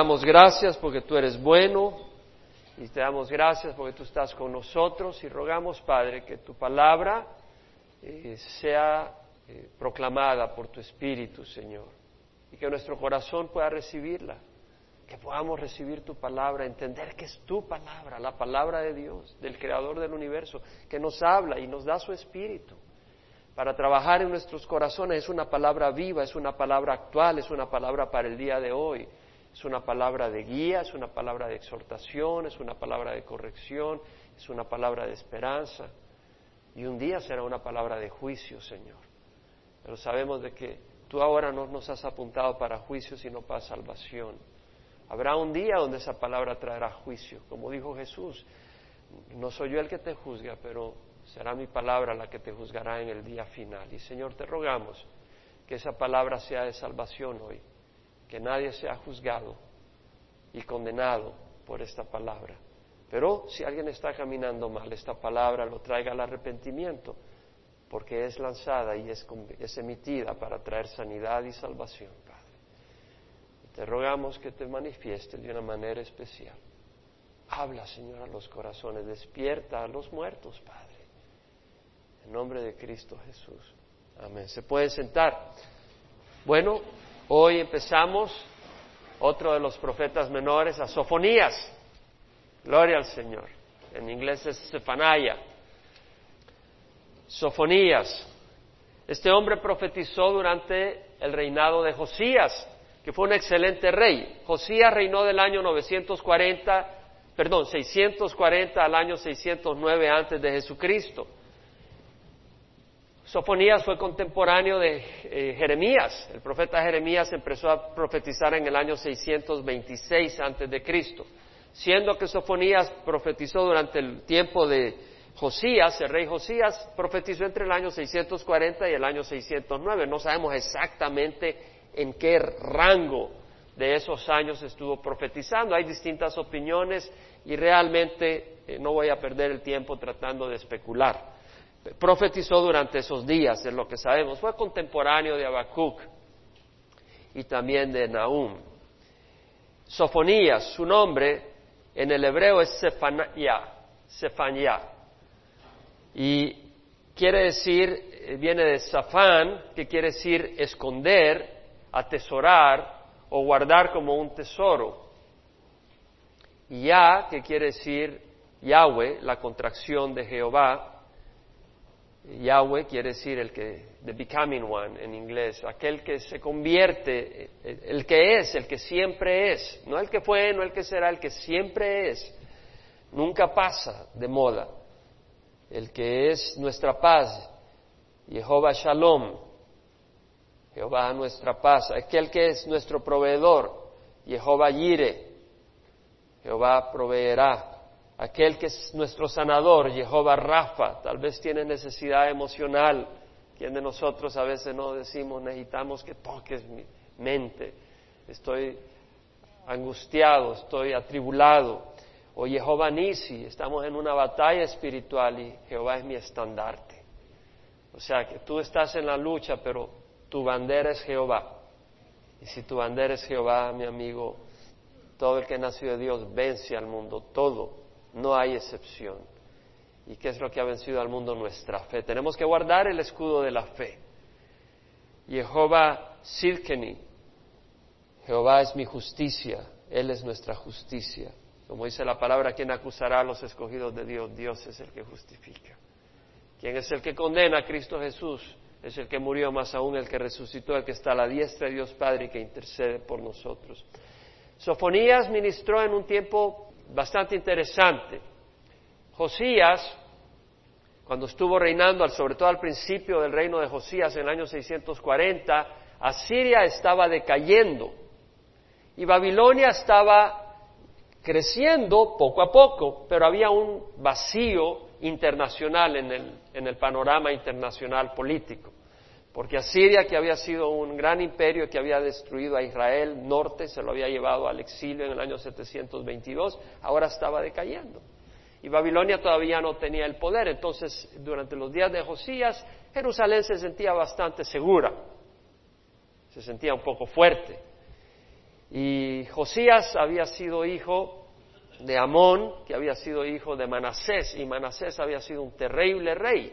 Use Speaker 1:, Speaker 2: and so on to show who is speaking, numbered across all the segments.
Speaker 1: damos gracias porque tú eres bueno y te damos gracias porque tú estás con nosotros y rogamos, Padre, que tu palabra eh, sea eh, proclamada por tu Espíritu, Señor, y que nuestro corazón pueda recibirla, que podamos recibir tu palabra, entender que es tu palabra, la palabra de Dios, del Creador del universo, que nos habla y nos da su Espíritu para trabajar en nuestros corazones. Es una palabra viva, es una palabra actual, es una palabra para el día de hoy. Es una palabra de guía, es una palabra de exhortación, es una palabra de corrección, es una palabra de esperanza. Y un día será una palabra de juicio, Señor. Pero sabemos de que tú ahora no nos has apuntado para juicio, sino para salvación. Habrá un día donde esa palabra traerá juicio. Como dijo Jesús, no soy yo el que te juzga, pero será mi palabra la que te juzgará en el día final. Y Señor, te rogamos que esa palabra sea de salvación hoy que nadie sea juzgado y condenado por esta palabra. Pero si alguien está caminando mal, esta palabra lo traiga al arrepentimiento, porque es lanzada y es, emitida para traer sanidad y salvación, Padre. te rogamos que te manifiestes de una manera especial. Habla, Señor, a los corazones, despierta a los muertos, Padre. En nombre de Cristo Jesús. Amén. Se pueden sentar. Bueno, Hoy empezamos otro de los profetas menores, a Sofonías. Gloria al Señor. En inglés es Stefanaya. Sofonías. Este hombre profetizó durante el reinado de Josías, que fue un excelente rey. Josías reinó del año 940, perdón, 640 al año 609 antes de Jesucristo. Sofonías fue contemporáneo de eh, Jeremías. El profeta Jeremías empezó a profetizar en el año 626 antes de Cristo. Siendo que Sofonías profetizó durante el tiempo de Josías, el rey Josías profetizó entre el año 640 y el año 609. No sabemos exactamente en qué rango de esos años estuvo profetizando. Hay distintas opiniones y realmente eh, no voy a perder el tiempo tratando de especular profetizó durante esos días, es lo que sabemos. Fue contemporáneo de Habacuc y también de Nahum. Sofonías, su nombre en el hebreo es Sefania, Y quiere decir, eh, viene de Safán, que quiere decir esconder, atesorar o guardar como un tesoro. Y Ya, que quiere decir Yahweh, la contracción de Jehová, Yahweh quiere decir el que, the becoming one en inglés, aquel que se convierte, el que es, el que siempre es, no el que fue, no el que será, el que siempre es, nunca pasa de moda, el que es nuestra paz, Jehová Shalom, Jehová nuestra paz, aquel que es nuestro proveedor, Jehová Yire, Jehová proveerá aquel que es nuestro sanador, Jehová Rafa, tal vez tiene necesidad emocional. ¿Quién de nosotros a veces no decimos necesitamos que toques mi mente? Estoy angustiado, estoy atribulado. O Jehová Nisi, estamos en una batalla espiritual y Jehová es mi estandarte. O sea que tú estás en la lucha, pero tu bandera es Jehová. Y si tu bandera es Jehová, mi amigo, todo el que nació de Dios vence al mundo, todo no hay excepción. ¿Y qué es lo que ha vencido al mundo? Nuestra fe. Tenemos que guardar el escudo de la fe. Jehová Sirkeni, Jehová es mi justicia, Él es nuestra justicia. Como dice la palabra, ¿quién acusará a los escogidos de Dios? Dios es el que justifica. ¿Quién es el que condena a Cristo Jesús? Es el que murió, más aún el que resucitó, el que está a la diestra de Dios Padre y que intercede por nosotros. Sofonías ministró en un tiempo bastante interesante. Josías, cuando estuvo reinando, sobre todo al principio del reino de Josías en el año 640, Asiria estaba decayendo y Babilonia estaba creciendo poco a poco, pero había un vacío internacional en el, en el panorama internacional político porque Asiria, que había sido un gran imperio que había destruido a Israel norte, se lo había llevado al exilio en el año 722, ahora estaba decayendo. Y Babilonia todavía no tenía el poder. Entonces, durante los días de Josías, Jerusalén se sentía bastante segura, se sentía un poco fuerte. Y Josías había sido hijo de Amón, que había sido hijo de Manasés, y Manasés había sido un terrible rey.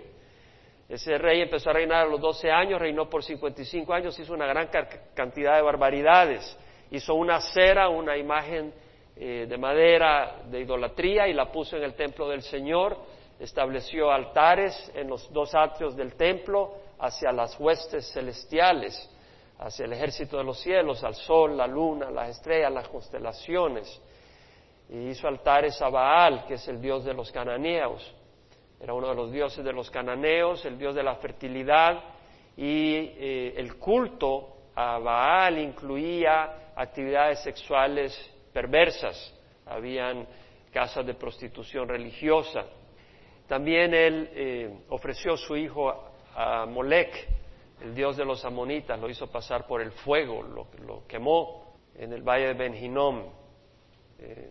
Speaker 1: Ese rey empezó a reinar a los 12 años, reinó por 55 años, hizo una gran cantidad de barbaridades. Hizo una cera, una imagen eh, de madera de idolatría y la puso en el templo del Señor. Estableció altares en los dos atrios del templo hacia las huestes celestiales, hacia el ejército de los cielos, al sol, la luna, las estrellas, las constelaciones. Y hizo altares a Baal, que es el dios de los cananeos era uno de los dioses de los cananeos, el dios de la fertilidad, y eh, el culto a Baal incluía actividades sexuales perversas, habían casas de prostitución religiosa. También él eh, ofreció su hijo a Molec, el dios de los amonitas, lo hizo pasar por el fuego, lo, quemó en el valle de Ben eh,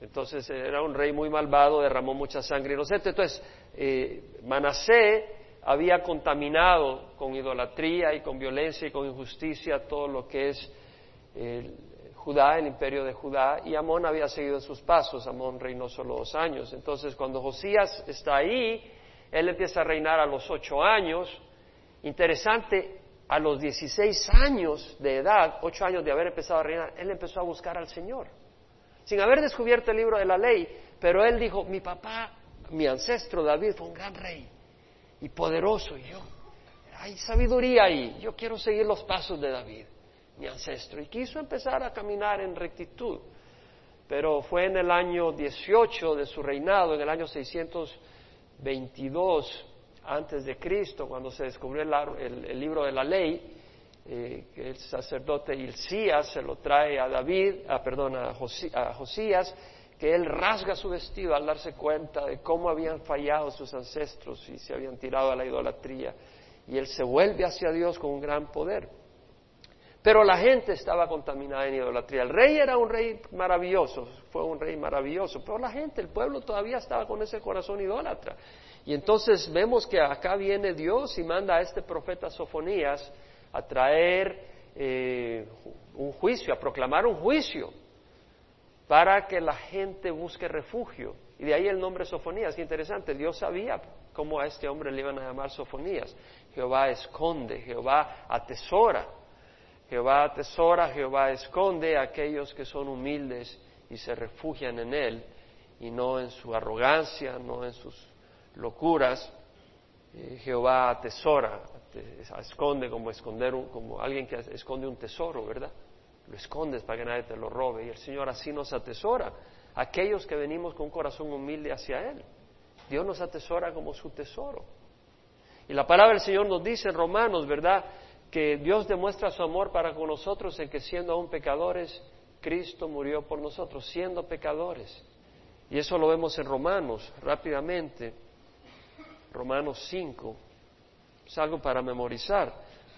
Speaker 1: entonces era un rey muy malvado, derramó mucha sangre inocente. Entonces, eh, Manasé había contaminado con idolatría y con violencia y con injusticia todo lo que es Judá, el imperio de Judá, y Amón había seguido sus pasos. Amón reinó solo dos años. Entonces, cuando Josías está ahí, él empieza a reinar a los ocho años. Interesante, a los dieciséis años de edad, ocho años de haber empezado a reinar, él empezó a buscar al Señor sin haber descubierto el libro de la ley, pero él dijo, mi papá, mi ancestro David fue un gran rey y poderoso, y yo, hay sabiduría ahí, yo quiero seguir los pasos de David, mi ancestro, y quiso empezar a caminar en rectitud. Pero fue en el año 18 de su reinado, en el año 622 antes de Cristo, cuando se descubrió el libro de la ley, eh, el sacerdote Hilcías se lo trae a David, a, perdón, a, Josías, que él rasga su vestido al darse cuenta de cómo habían fallado sus ancestros y se habían tirado a la idolatría. Y él se vuelve hacia Dios con un gran poder. Pero la gente estaba contaminada en idolatría. El rey era un rey maravilloso, fue un rey maravilloso, pero la gente, el pueblo todavía estaba con ese corazón idólatra. Y entonces vemos que acá viene Dios y manda a este profeta Sofonías a traer eh, un juicio, a proclamar un juicio para que la gente busque refugio. Y de ahí el nombre Sofonías, qué interesante, Dios sabía cómo a este hombre le iban a llamar Sofonías. Jehová esconde, Jehová atesora, Jehová atesora, Jehová esconde a aquellos que son humildes y se refugian en Él y no en su arrogancia, no en sus locuras. Eh, Jehová atesora, esconde como esconder como alguien que esconde un tesoro, ¿verdad? Lo escondes para que nadie te lo robe y el Señor así nos atesora aquellos que venimos con un corazón humilde hacia él. Dios nos atesora como su tesoro. Y la palabra del Señor nos dice en Romanos, ¿verdad? Que Dios demuestra su amor para con nosotros en que siendo aún pecadores, Cristo murió por nosotros, siendo pecadores. Y eso lo vemos en Romanos rápidamente. Romanos 5, es algo para memorizar.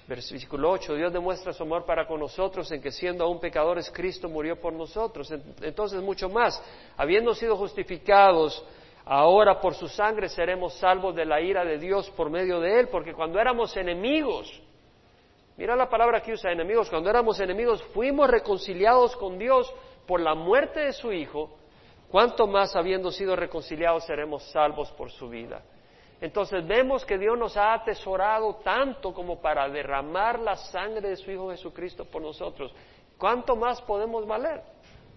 Speaker 1: Versículo 8, Dios demuestra su amor para con nosotros en que siendo aún pecadores Cristo murió por nosotros. Entonces mucho más, habiendo sido justificados, ahora por su sangre seremos salvos de la ira de Dios por medio de él, porque cuando éramos enemigos, mira la palabra que usa enemigos, cuando éramos enemigos fuimos reconciliados con Dios por la muerte de su Hijo, cuánto más habiendo sido reconciliados seremos salvos por su vida. Entonces vemos que Dios nos ha atesorado tanto como para derramar la sangre de su Hijo Jesucristo por nosotros. ¿Cuánto más podemos valer?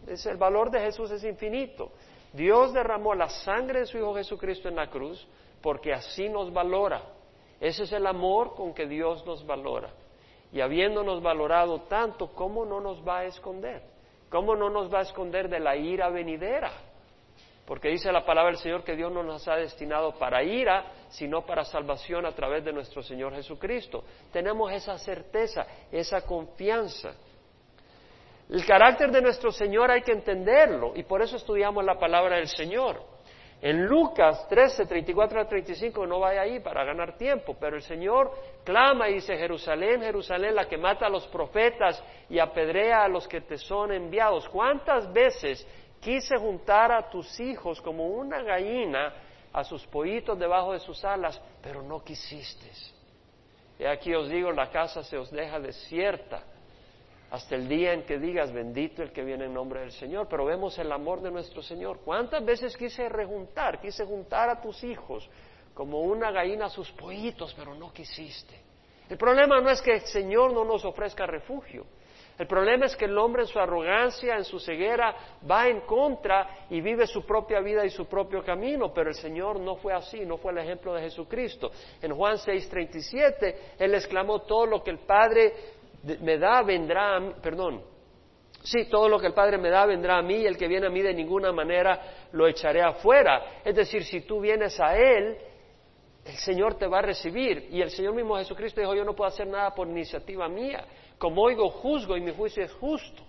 Speaker 1: Es, el valor de Jesús es infinito. Dios derramó la sangre de su Hijo Jesucristo en la cruz porque así nos valora. Ese es el amor con que Dios nos valora. Y habiéndonos valorado tanto, ¿cómo no nos va a esconder? ¿Cómo no nos va a esconder de la ira venidera? Porque dice la palabra del Señor que Dios no nos ha destinado para ira, sino para salvación a través de nuestro Señor Jesucristo. Tenemos esa certeza, esa confianza. El carácter de nuestro Señor hay que entenderlo y por eso estudiamos la palabra del Señor. En Lucas 13, 34 a 35, no vaya ahí para ganar tiempo, pero el Señor clama y dice, Jerusalén, Jerusalén, la que mata a los profetas y apedrea a los que te son enviados. ¿Cuántas veces Quise juntar a tus hijos como una gallina a sus pollitos debajo de sus alas, pero no quisiste. Y aquí os digo, la casa se os deja desierta. hasta el día en que digas bendito el que viene en nombre del Señor, pero vemos el amor de nuestro Señor. ¿Cuántas veces quise rejuntar, quise juntar a tus hijos como una gallina a sus pollitos, pero no quisiste? El problema no es que el Señor no nos ofrezca refugio. El problema es que el hombre en su arrogancia, en su ceguera, va en contra y vive su propia vida y su propio camino, pero el Señor no fue así, no fue el ejemplo de Jesucristo. En Juan 6:37, Él exclamó, todo lo que el Padre me da vendrá a mí, perdón, sí, todo lo que el Padre me da vendrá a mí y el que viene a mí de ninguna manera lo echaré afuera. Es decir, si tú vienes a Él, el Señor te va a recibir. Y el Señor mismo Jesucristo dijo, yo no puedo hacer nada por iniciativa mía. Como oigo, juzgo y mi juicio es justo,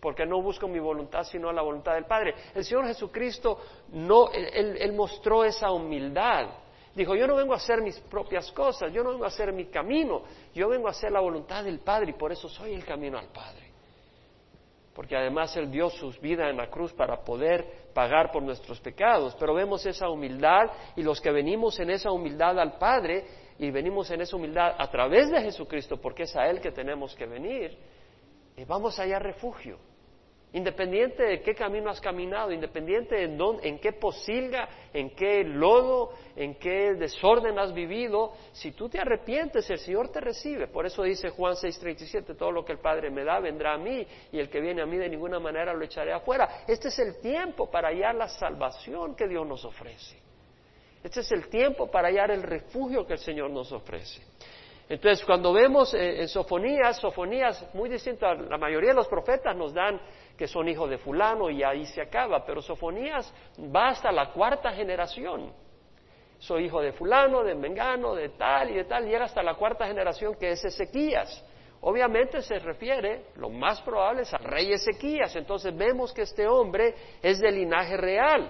Speaker 1: porque no busco mi voluntad sino la voluntad del Padre. El Señor Jesucristo no, él mostró esa humildad Dijo, yo no vengo a hacer mis propias cosas, yo no vengo a hacer mi camino, yo vengo a hacer la voluntad del Padre y por eso soy el camino al Padre. Porque además Él dio su vida en la cruz para poder pagar por nuestros pecados. Pero vemos esa humildad y los que venimos en esa humildad al Padre y venimos en esa humildad a través de Jesucristo, porque es a Él que tenemos que venir, y vamos allá refugio. Independiente de qué camino has caminado, independiente de dónde, en qué posilga, en qué lodo, en qué desorden has vivido, si tú te arrepientes, el Señor te recibe. Por eso dice Juan 6:37, todo lo que el Padre me da vendrá a mí y el que viene a mí de ninguna manera lo echaré afuera. Este es el tiempo para hallar la salvación que Dios nos ofrece. Este es el tiempo para hallar el refugio que el Señor nos ofrece. Entonces, cuando vemos eh, en Sofonías, Sofonías, muy distinto a la mayoría de los profetas, nos dan que son hijos de fulano y ahí se acaba, pero Sofonías va hasta la cuarta generación. Soy hijo de fulano, de mengano, de tal y de tal, era hasta la cuarta generación que es Ezequías. Obviamente se refiere, lo más probable es al rey Ezequías, entonces vemos que este hombre es de linaje real.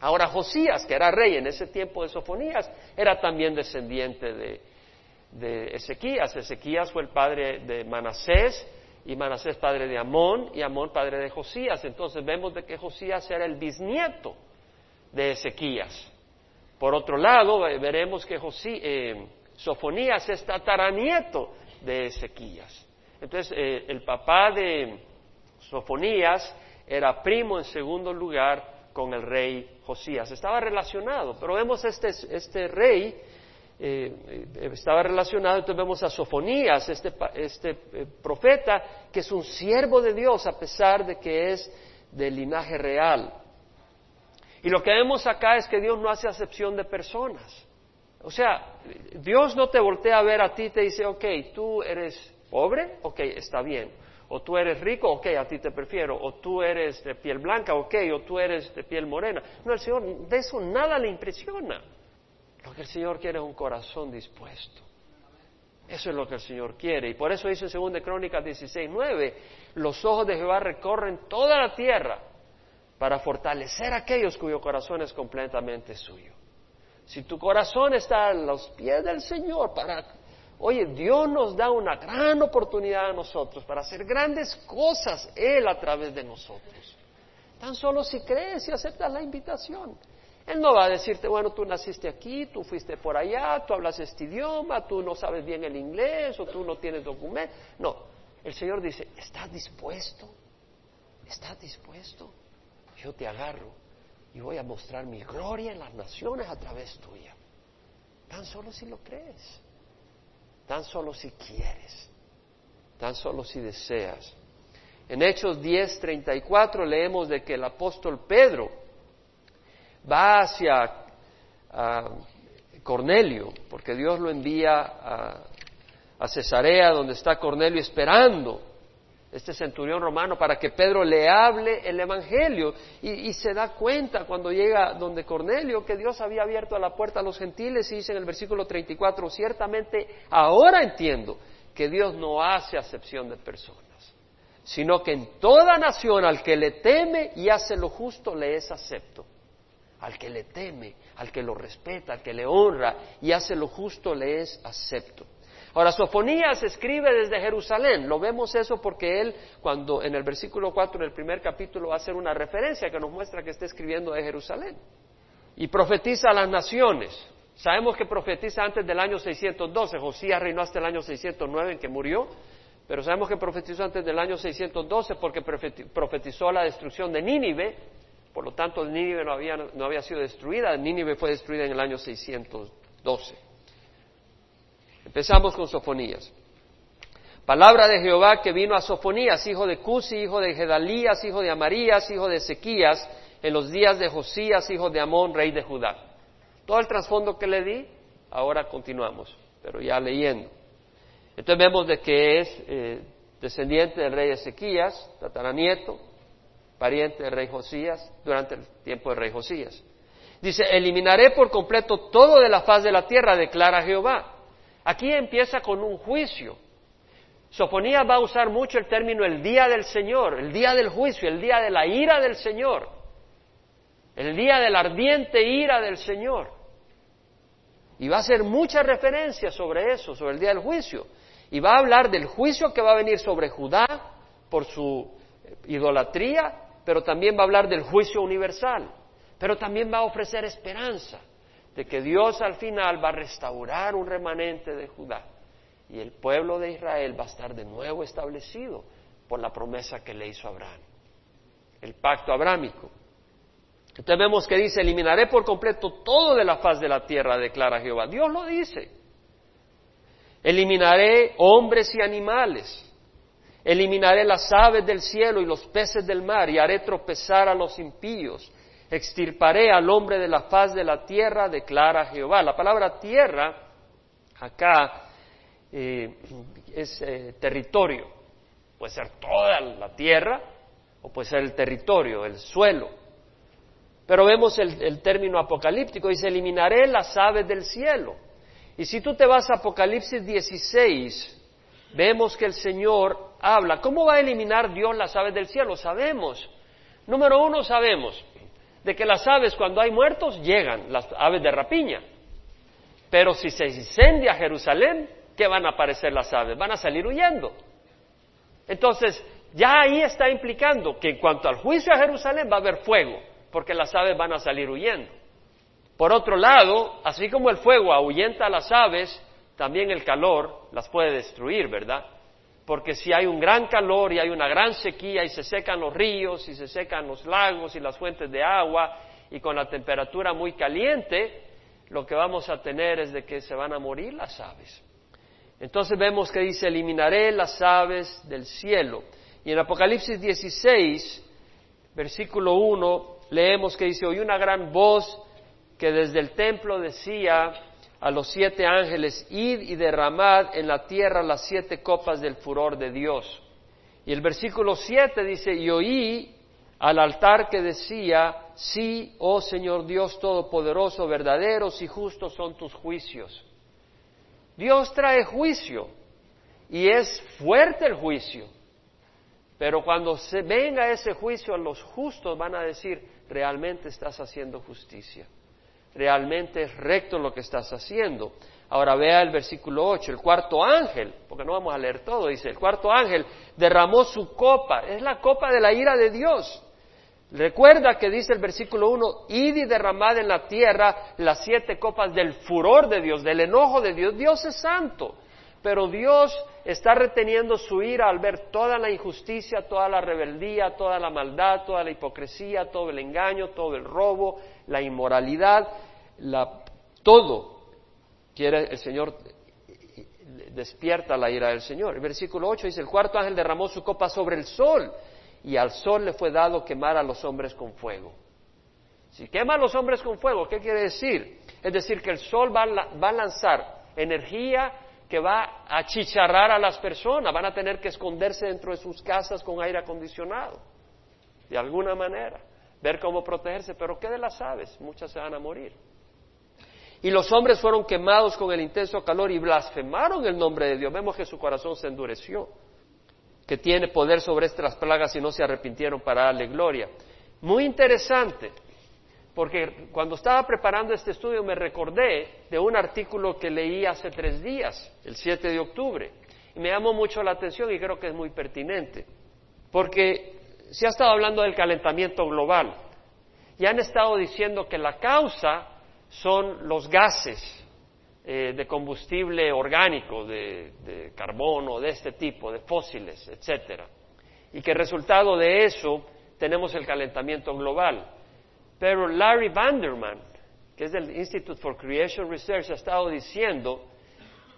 Speaker 1: Ahora Josías, que era rey en ese tiempo de Sofonías, era también descendiente de, de Ezequías. Ezequías fue el padre de Manasés, y Manasés padre de Amón y Amón padre de Josías. Entonces vemos de que Josías era el bisnieto de Ezequías. Por otro lado, veremos que eh, Sofonías es tataranieto de Ezequías. Entonces, eh, el papá de Sofonías era primo en segundo lugar con el rey Josías. Estaba relacionado, pero vemos este, este rey eh, eh, estaba relacionado, entonces vemos a Sofonías, este, este eh, profeta, que es un siervo de Dios a pesar de que es de linaje real. Y lo que vemos acá es que Dios no hace acepción de personas. O sea, Dios no te voltea a ver a ti y te dice, ok, tú eres pobre, ok, está bien. O tú eres rico, ok, a ti te prefiero. O tú eres de piel blanca, ok, o tú eres de piel morena. No, el Señor de eso nada le impresiona. El Señor quiere un corazón dispuesto. Eso es lo que el Señor quiere. Y por eso dice en 2 Crónicas 16, 9, los ojos de Jehová recorren toda la tierra para fortalecer a aquellos cuyo corazón es completamente suyo. Si tu corazón está a los pies del Señor para... Oye, Dios nos da una gran oportunidad a nosotros para hacer grandes cosas Él a través de nosotros. Tan solo si crees y aceptas la invitación. Él no va a decirte, bueno, tú naciste aquí, tú fuiste por allá, tú hablas este idioma, tú no sabes bien el inglés o tú no tienes documento. No, el Señor dice, ¿estás dispuesto? ¿Estás dispuesto? Yo te agarro y voy a mostrar mi gloria en las naciones a través tuya. Tan solo si lo crees, tan solo si quieres, tan solo si deseas. En Hechos 10:34 leemos de que el apóstol Pedro, va hacia Cornelio, porque Dios lo envía a, Cesarea, donde está Cornelio esperando este centurión romano para que Pedro le hable el Evangelio. Y, se da cuenta cuando llega donde Cornelio que Dios había abierto la puerta a los gentiles y dice en el versículo 34, ciertamente ahora entiendo que Dios no hace acepción de personas, sino que en toda nación al que le teme y hace lo justo le es acepto al que le teme, al que lo respeta, al que le honra y hace lo justo, le es acepto. Ahora, Sofonías escribe desde Jerusalén. Lo vemos eso porque él, cuando en el versículo 4 del primer capítulo va a hacer una referencia que nos muestra que está escribiendo de Jerusalén. Y profetiza a las naciones. Sabemos que profetiza antes del año 612. Josías reinó hasta el año 609 en que murió. pero sabemos que profetizó antes del año 612 porque profetizó la destrucción de Nínive, por lo tanto Nínive no había, no había sido destruida, Nínive fue destruida en el año 612. Empezamos con Sofonías. Palabra de Jehová que vino a Sofonías, hijo de Cusi, hijo de Gedalías, hijo de Amarías, hijo de Ezequías, en los días de Josías, hijo de Amón, rey de Judá. Todo el trasfondo que le di, ahora continuamos, pero ya leyendo. Entonces vemos de que es eh, descendiente del rey Ezequías, tataranieto, pariente del rey Josías, durante el tiempo del rey Josías. Dice, eliminaré por completo todo de la faz de la tierra, declara Jehová. Aquí empieza con un juicio. Sofonías va a usar mucho el término el día del Señor, el día del juicio, el día de la ira del Señor, el día de la ardiente ira del Señor. Y va a hacer muchas referencias sobre eso, sobre el día del juicio. Y va a hablar del juicio que va a venir sobre Judá por su idolatría, pero también va a hablar del juicio universal. Pero también va a ofrecer esperanza de que Dios al final va a restaurar un remanente de Judá y el pueblo de Israel va a estar de nuevo establecido por la promesa que le hizo Abraham, el pacto abrámico. Entonces vemos que dice, eliminaré por completo todo de la faz de la tierra, declara Jehová. Dios lo dice. Eliminaré hombres y animales. Eliminaré las aves del cielo y los peces del mar y haré tropezar a los impíos. Extirparé al hombre de la faz de la tierra, declara Jehová. La palabra tierra acá eh, es eh, territorio. Puede ser toda la tierra o puede ser el territorio, el suelo. Pero vemos el, el término apocalíptico, dice, eliminaré las aves del cielo. Y si tú te vas a Apocalipsis 16, vemos que el Señor habla. ¿Cómo va a eliminar Dios las aves del cielo? Sabemos. Número uno, sabemos de que las aves cuando hay muertos llegan, las aves de rapiña. Pero si se incendia Jerusalén, ¿qué van a aparecer las aves? Van a salir huyendo. Entonces, ya ahí está implicando que en cuanto al juicio a Jerusalén va a haber fuego, porque las aves van a salir huyendo. Por otro lado, así como el fuego ahuyenta a las aves, también el calor las puede destruir, ¿verdad? Porque si hay un gran calor y hay una gran sequía y se secan los ríos y se secan los lagos y las fuentes de agua y con la temperatura muy caliente, lo que vamos a tener es de que se van a morir las aves. Entonces vemos que dice, eliminaré las aves del cielo. Y en Apocalipsis 16, versículo 1, leemos que dice, oí una gran voz que desde el templo decía a los siete ángeles, id y derramad en la tierra las siete copas del furor de Dios. Y el versículo 7 dice, y oí al altar que decía, sí, oh Señor Dios Todopoderoso, verdaderos y justos son tus juicios Dios trae juicio y es fuerte el juicio. Pero cuando se venga ese juicio, los justos van a decir, realmente estás haciendo justicia. Realmente es recto lo que estás haciendo. Ahora vea el versículo 8, el cuarto ángel, porque no vamos a leer todo, dice, el cuarto ángel derramó su copa, es la copa de la ira de Dios. Recuerda que dice el versículo 1, id y derramad en la tierra las siete copas del furor de Dios, del enojo de Dios. Dios es santo, pero Dios está reteniendo su ira al ver toda la injusticia, toda la rebeldía, toda la maldad, toda la hipocresía, todo el engaño, todo el robo, la inmoralidad, todo. Quiere el Señor despierta la ira del Señor. El versículo 8 dice, el cuarto ángel derramó su copa sobre el sol y al sol le fue dado quemar a los hombres con fuego. Si quema a los hombres con fuego, ¿qué quiere decir? Es decir, que el sol va a, lanzar energía que va a chicharrar a las personas, van a tener que esconderse dentro de sus casas con aire acondicionado, de alguna manera, ver cómo protegerse, pero ¿qué de las aves? Muchas se van a morir. Y los hombres fueron quemados con el intenso calor y blasfemaron el nombre de Dios. Vemos que su corazón se endureció que tiene poder sobre estas plagas y no se arrepintieron para darle gloria. Muy interesante, porque cuando estaba preparando este estudio me recordé de un artículo que leí hace tres días, el 7 de octubre, y me llamó mucho la atención y creo que es muy pertinente, porque se ha estado hablando del calentamiento global y han estado diciendo que la causa son los gases, eh, de combustible orgánico, de, de carbono, de este tipo, de fósiles, etcétera. Y que resultado de eso tenemos el calentamiento global. Pero Larry Vanderman, que es del Institute for Creation Research, ha estado diciendo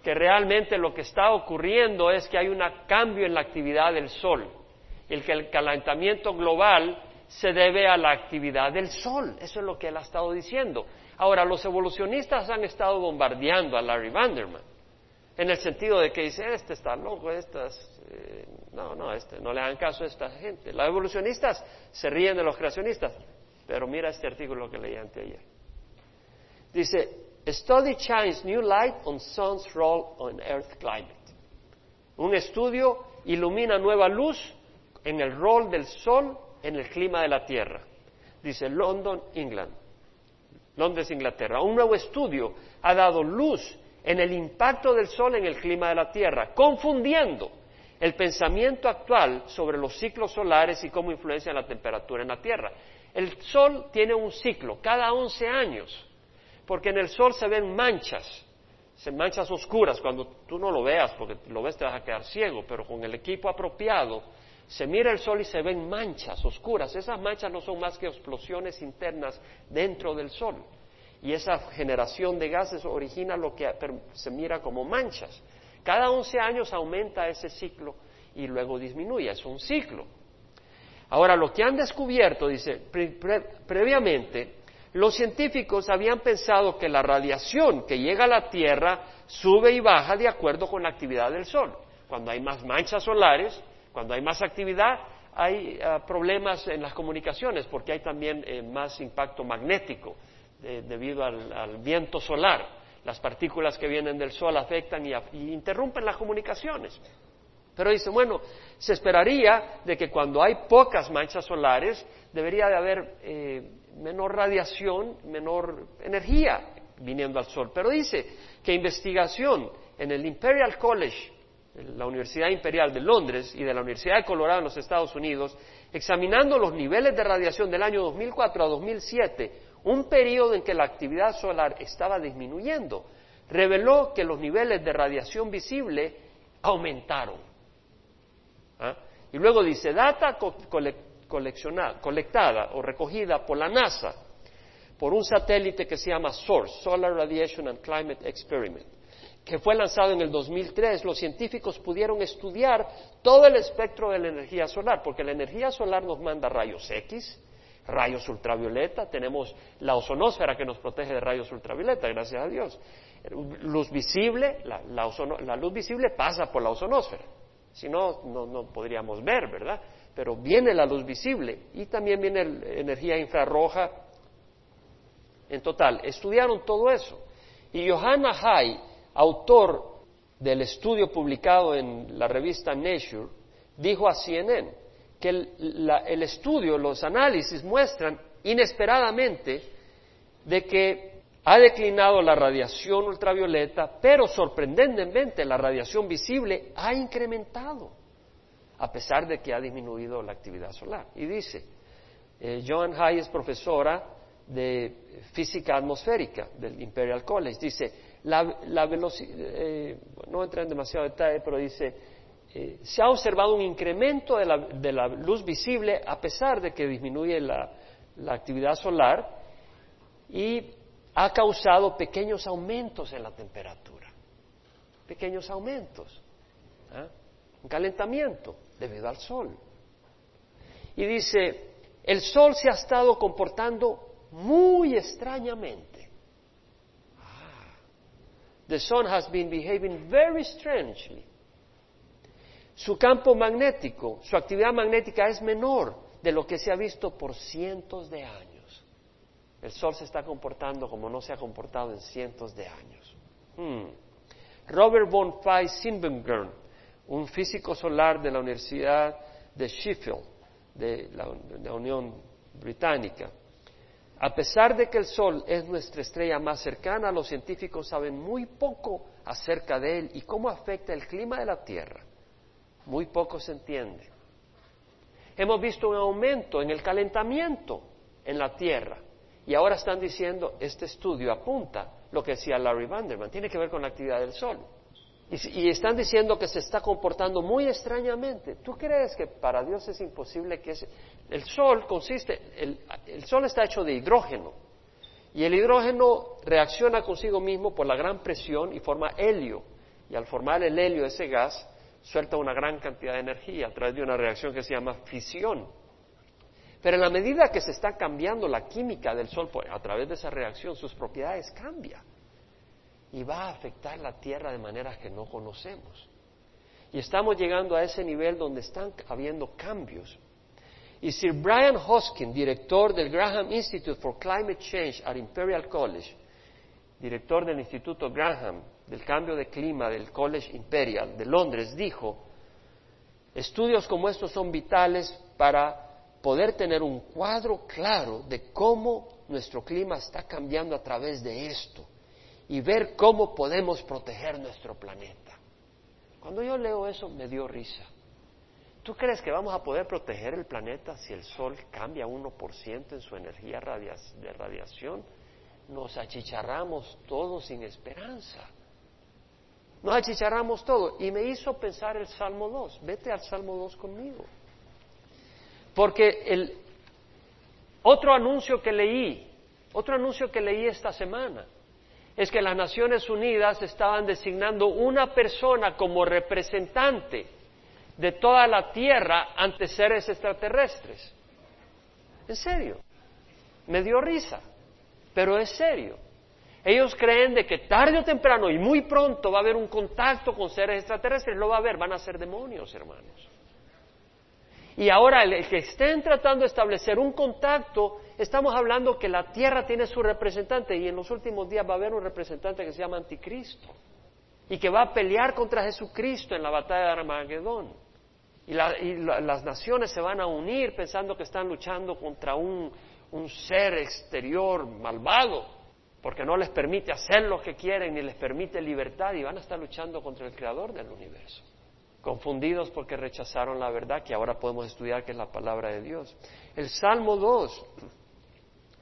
Speaker 1: que realmente lo que está ocurriendo es que hay un cambio en la actividad del Sol y que el calentamiento global se debe a la actividad del Sol. Eso es lo que él ha estado diciendo. Ahora, los evolucionistas han estado bombardeando a Larry Vanderman en el sentido de que dice, este está loco, estas, eh, no, no, este, no le hagan caso a esta gente. Los evolucionistas se ríen de los creacionistas, pero mira este artículo que leí anteayer. Dice, study shines new light on sun's role on earth climate. Un estudio ilumina nueva luz en el rol del sol en el clima de la Tierra. Dice London, England. Londres, Inglaterra. Un nuevo estudio ha dado luz en el impacto del Sol en el clima de la Tierra, confundiendo el pensamiento actual sobre los ciclos solares y cómo influencian la temperatura en la Tierra. El Sol tiene un ciclo cada 11 años, porque en el Sol se ven manchas, se manchas oscuras cuando tú no lo veas, porque lo ves te vas a quedar ciego, pero con el equipo apropiado se mira el Sol y se ven manchas oscuras. Esas manchas no son más que explosiones internas dentro del Sol. Y esa generación de gases origina lo que se mira como manchas. Cada 11 años aumenta ese ciclo y luego disminuye. Es un ciclo. Ahora, lo que han descubierto, dice, previamente, los científicos habían pensado que la radiación que llega a la Tierra sube y baja de acuerdo con la actividad del Sol. Cuando hay más manchas solares, cuando hay más actividad, hay ah, problemas en las comunicaciones porque hay también eh, más impacto magnético debido al, viento solar. Las partículas que vienen del Sol afectan y, interrumpen las comunicaciones. Pero dice, bueno, se esperaría de que cuando hay pocas manchas solares debería de haber eh, menor radiación, menor energía viniendo al Sol. Pero dice que investigación en el Imperial College la Universidad Imperial de Londres y de la Universidad de Colorado en los Estados Unidos, examinando los niveles de radiación del año 2004 a 2007, un periodo en que la actividad solar estaba disminuyendo, reveló que los niveles de radiación visible aumentaron. ¿Ah? Y luego dice, data colectada o recogida por la NASA, por un satélite que se llama Solar Radiation and Climate Experiment que fue lanzado en el 2003, los científicos pudieron estudiar todo el espectro de la energía solar, porque la energía solar nos manda rayos X, rayos ultravioleta, tenemos la ozonósfera que nos protege de rayos ultravioleta, gracias a Dios. Luz visible, la, luz visible pasa por la ozonósfera, si no, no, podríamos ver, ¿verdad? Pero viene la luz visible y también viene energía infrarroja. En total, estudiaron todo eso. Y Johanna Hay autor del estudio publicado en la revista Nature, dijo a CNN que el, estudio, los análisis muestran inesperadamente de que ha declinado la radiación ultravioleta, pero sorprendentemente la radiación visible ha incrementado, a pesar de que ha disminuido la actividad solar. Y dice, eh, Joan Hay es profesora de física atmosférica del Imperial College, dice, la, velocidad, eh, no entra en demasiado detalle, pero dice, eh, se ha observado un incremento de la, luz visible a pesar de que disminuye la, actividad solar y ha causado pequeños aumentos en la temperatura, pequeños aumentos, ¿ah? un calentamiento debido al sol. Y dice, el sol se ha estado comportando muy extrañamente the sun has been behaving very strangely. Su campo magnético, su actividad magnética es menor de lo que se ha visto por cientos de años. El Sol se está comportando como no se ha comportado en cientos de años. Hmm. Robert von Fey Sinbengern, un físico solar de la Universidad de Sheffield, de la Unión Británica, a pesar de que el Sol es nuestra estrella más cercana, los científicos saben muy poco acerca de él y cómo afecta el clima de la Tierra. Muy poco se entiende. Hemos visto un aumento en el calentamiento en la Tierra y ahora están diciendo, este estudio apunta lo que decía Larry Vanderman, tiene que ver con la actividad del Sol. Y, están diciendo que se está comportando muy extrañamente. ¿Tú crees que para Dios es imposible que el Sol consiste, el Sol está hecho de hidrógeno, y el hidrógeno reacciona consigo mismo por la gran presión y forma helio. Y al formar el helio, ese gas, suelta una gran cantidad de energía a través de una reacción que se llama fisión. Pero en la medida que se está cambiando la química del Sol pues, a través de esa reacción, sus propiedades cambian y va a afectar la Tierra de maneras que no conocemos. Y estamos llegando a ese nivel donde están habiendo cambios. Y Sir Brian Hoskin, director del Graham Institute for Climate Change at Imperial College, director del Instituto Graham del Cambio de Clima del College Imperial de Londres, dijo, estudios como estos son vitales para poder tener un cuadro claro de cómo nuestro clima está cambiando a través de esto y ver cómo podemos proteger nuestro planeta. Cuando yo leo eso me dio risa. ¿Tú crees que vamos a poder proteger el planeta si el Sol cambia 1% en su energía de radiación? Nos achicharramos todos sin esperanza. Nos achicharramos todo. Y me hizo pensar el Salmo 2. Vete al Salmo 2 conmigo. Porque el otro anuncio que leí, otro anuncio que leí esta semana, es que las Naciones Unidas estaban designando una persona como representante de toda la tierra ante seres extraterrestres. En serio. Me dio risa, pero es serio. Ellos creen de que tarde o temprano y muy pronto va a haber un contacto con seres extraterrestres, lo va a haber, van a ser demonios, hermanos. Y ahora el que estén tratando de establecer un contacto, estamos hablando que la Tierra tiene su representante y en los últimos días va a haber un representante que se llama Anticristo y que va a pelear contra Jesucristo en la batalla de Armagedón. Y, las naciones se van a unir pensando que están luchando contra un, un ser exterior malvado, porque no les permite hacer lo que quieren ni les permite libertad y van a estar luchando contra el creador del universo. Confundidos porque rechazaron la verdad que ahora podemos estudiar, que es la palabra de Dios. El Salmo 2,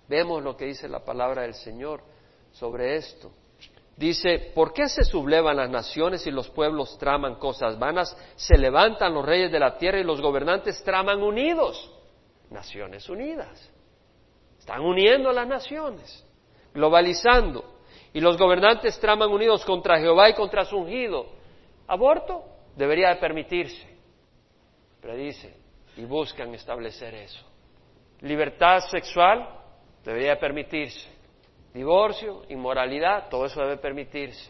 Speaker 1: vemos lo que dice la palabra del Señor sobre esto. Dice, ¿por qué se sublevan las naciones y los pueblos traman cosas vanas? Se levantan los reyes de la tierra y los gobernantes traman unidos. Naciones unidas. Están uniendo las naciones, globalizando. Y los gobernantes traman unidos contra Jehová y contra su ungido. Aborto debería de permitirse. Predice y buscan establecer eso. Libertad sexual debería de permitirse divorcio, inmoralidad, todo eso debe permitirse.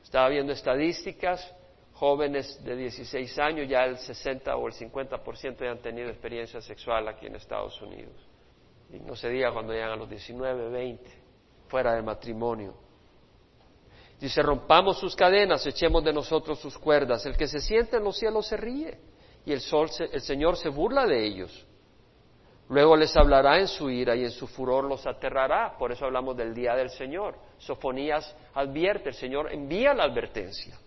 Speaker 1: Estaba viendo estadísticas, jóvenes de 16 años, ya el 60 o el 50% ya han tenido experiencia sexual aquí en Estados Unidos. Y no se diga cuando llegan a los 19, 20, fuera del matrimonio. Dice, rompamos sus cadenas, echemos de nosotros sus cuerdas. El que se siente en los cielos se ríe y el, sol el Señor se burla de ellos. Luego les hablará en su ira y en su furor los aterrará. Por eso hablamos del día del Señor. Sofonías advierte, el Señor envía la advertencia.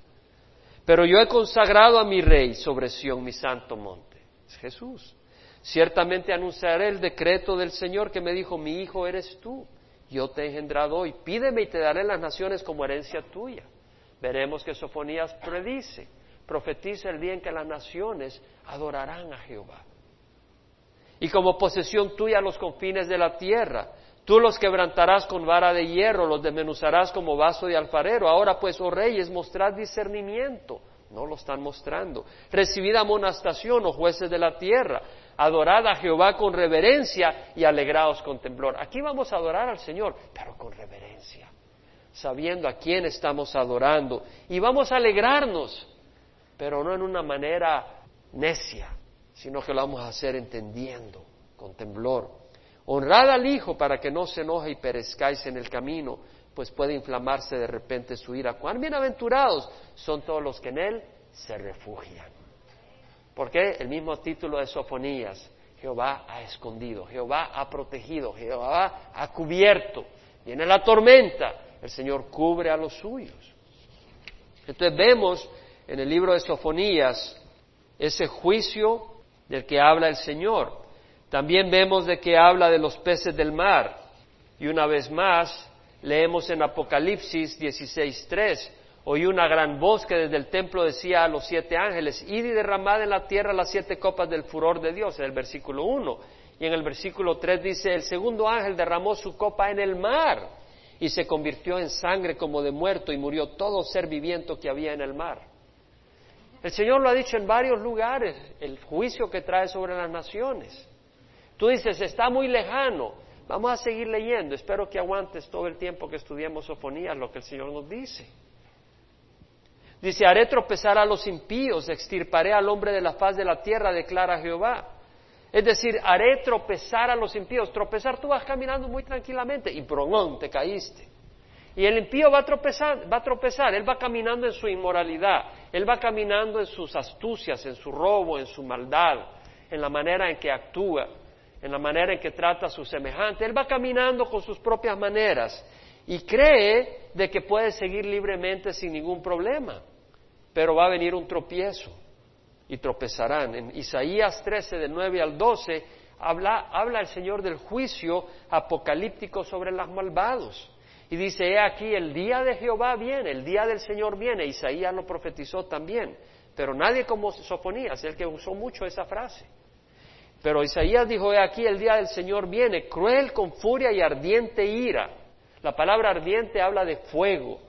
Speaker 1: Pero yo he consagrado a mi rey sobre Sión, mi santo monte. Es Jesús. Ciertamente anunciaré el decreto del Señor que me dijo, mi hijo eres tú. Yo te he engendrado hoy. Pídeme y te daré las naciones como herencia tuya. Veremos que Sofonías predice, profetiza el día en que las naciones adorarán a Jehová y como posesión tuya los confines de la tierra. Tú los quebrantarás con vara de hierro, los desmenuzarás como vaso de alfarero. Ahora pues, oh reyes, mostrad discernimiento. No lo están mostrando. Recibid amonestación, oh jueces de la tierra. Adorad a Jehová con reverencia y alegraos con temblor. Aquí vamos a adorar al Señor, pero con reverencia, sabiendo a quién estamos adorando. Y vamos a alegrarnos, pero no en una manera necia, sino que lo vamos a hacer entendiendo, con temblor. Honrad al Hijo para que no se enoje y perezcáis en el camino, pues puede inflamarse de repente su ira. Cuán bienaventurados son todos los que en Él se refugian. Porque el mismo título de Sofonías, Jehová ha escondido, Jehová ha protegido, Jehová ha cubierto. Viene la tormenta, el Señor cubre a los suyos. Entonces vemos en el libro de Sofonías ese juicio del que habla el Señor. También vemos de que habla de los peces del mar. Y una vez más, Leemos en Apocalipsis 16.3, oí una gran voz que desde el templo decía a los siete ángeles, id y derramad en la tierra las siete copas del furor de Dios, en el versículo 1. Y en el versículo 3 dice, el segundo ángel derramó su copa en el mar y se convirtió en sangre como de muerto y murió todo ser viviente que había en el mar. El Señor lo ha dicho en varios lugares, el juicio que trae sobre las naciones. Tú dices, está muy lejano. Vamos a seguir leyendo. Espero que aguantes todo el tiempo que estudiemos sofonías lo que el Señor nos dice. Dice, haré tropezar a los impíos, extirparé al hombre de la faz de la tierra, declara Jehová. Es decir, haré tropezar a los impíos. Tropezar, tú vas caminando muy tranquilamente y prongón, te caíste. Y el impío va a tropezar, va a tropezar, él va caminando en su inmoralidad, él va caminando en sus astucias, en su robo, en su maldad, en la manera en que actúa, en la manera en que trata a su semejante. Él va caminando con sus propias maneras y cree de que puede seguir libremente sin ningún problema, pero va a venir un tropiezo y tropezarán. En Isaías 13, de 9 al 12, habla, habla el Señor del juicio apocalíptico sobre los malvados. Y dice, he aquí, el día de Jehová viene, el día del Señor viene. Isaías lo profetizó también. Pero nadie como Sofonías, el que usó mucho esa frase. Pero Isaías dijo, he aquí, el día del Señor viene, cruel con furia y ardiente ira. La palabra ardiente habla de fuego,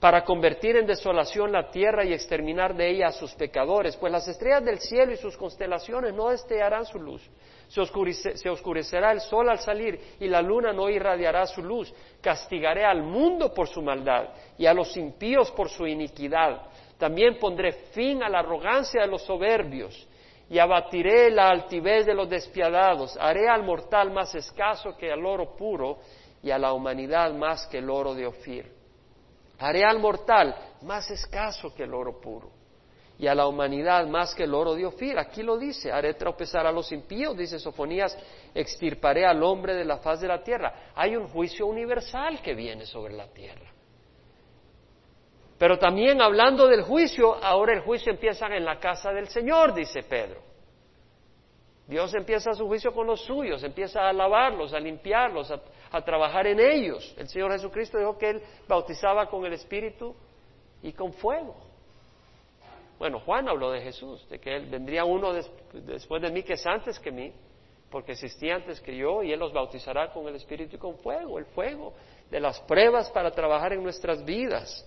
Speaker 1: para convertir en desolación la tierra y exterminar de ella a sus pecadores, pues las estrellas del cielo y sus constelaciones no destellarán su luz, se, oscurecerá el sol al salir y la luna no irradiará su luz. Castigaré al mundo por su maldad y a los impíos por su iniquidad. También pondré fin a la arrogancia de los soberbios y abatiré la altivez de los despiadados. Haré al mortal más escaso que al oro puro y a la humanidad más que el oro de Ofir. Haré al mortal más escaso que el oro puro y a la humanidad más que el oro de Ofir. Aquí lo dice, haré tropezar a los impíos, dice Sofonías, extirparé al hombre de la faz de la tierra. Hay un juicio universal que viene sobre la tierra. Pero también hablando del juicio, ahora el juicio empieza en la casa del Señor, dice Pedro. Dios empieza su juicio con los suyos, empieza a lavarlos, a limpiarlos, a, a trabajar en ellos. El Señor Jesucristo dijo que Él bautizaba con el Espíritu y con fuego. Bueno, Juan habló de Jesús, de que él vendría uno después de mí que es antes que mí, porque existía antes que yo, y Él los bautizará con el Espíritu y con fuego, el fuego de las pruebas para trabajar en nuestras vidas.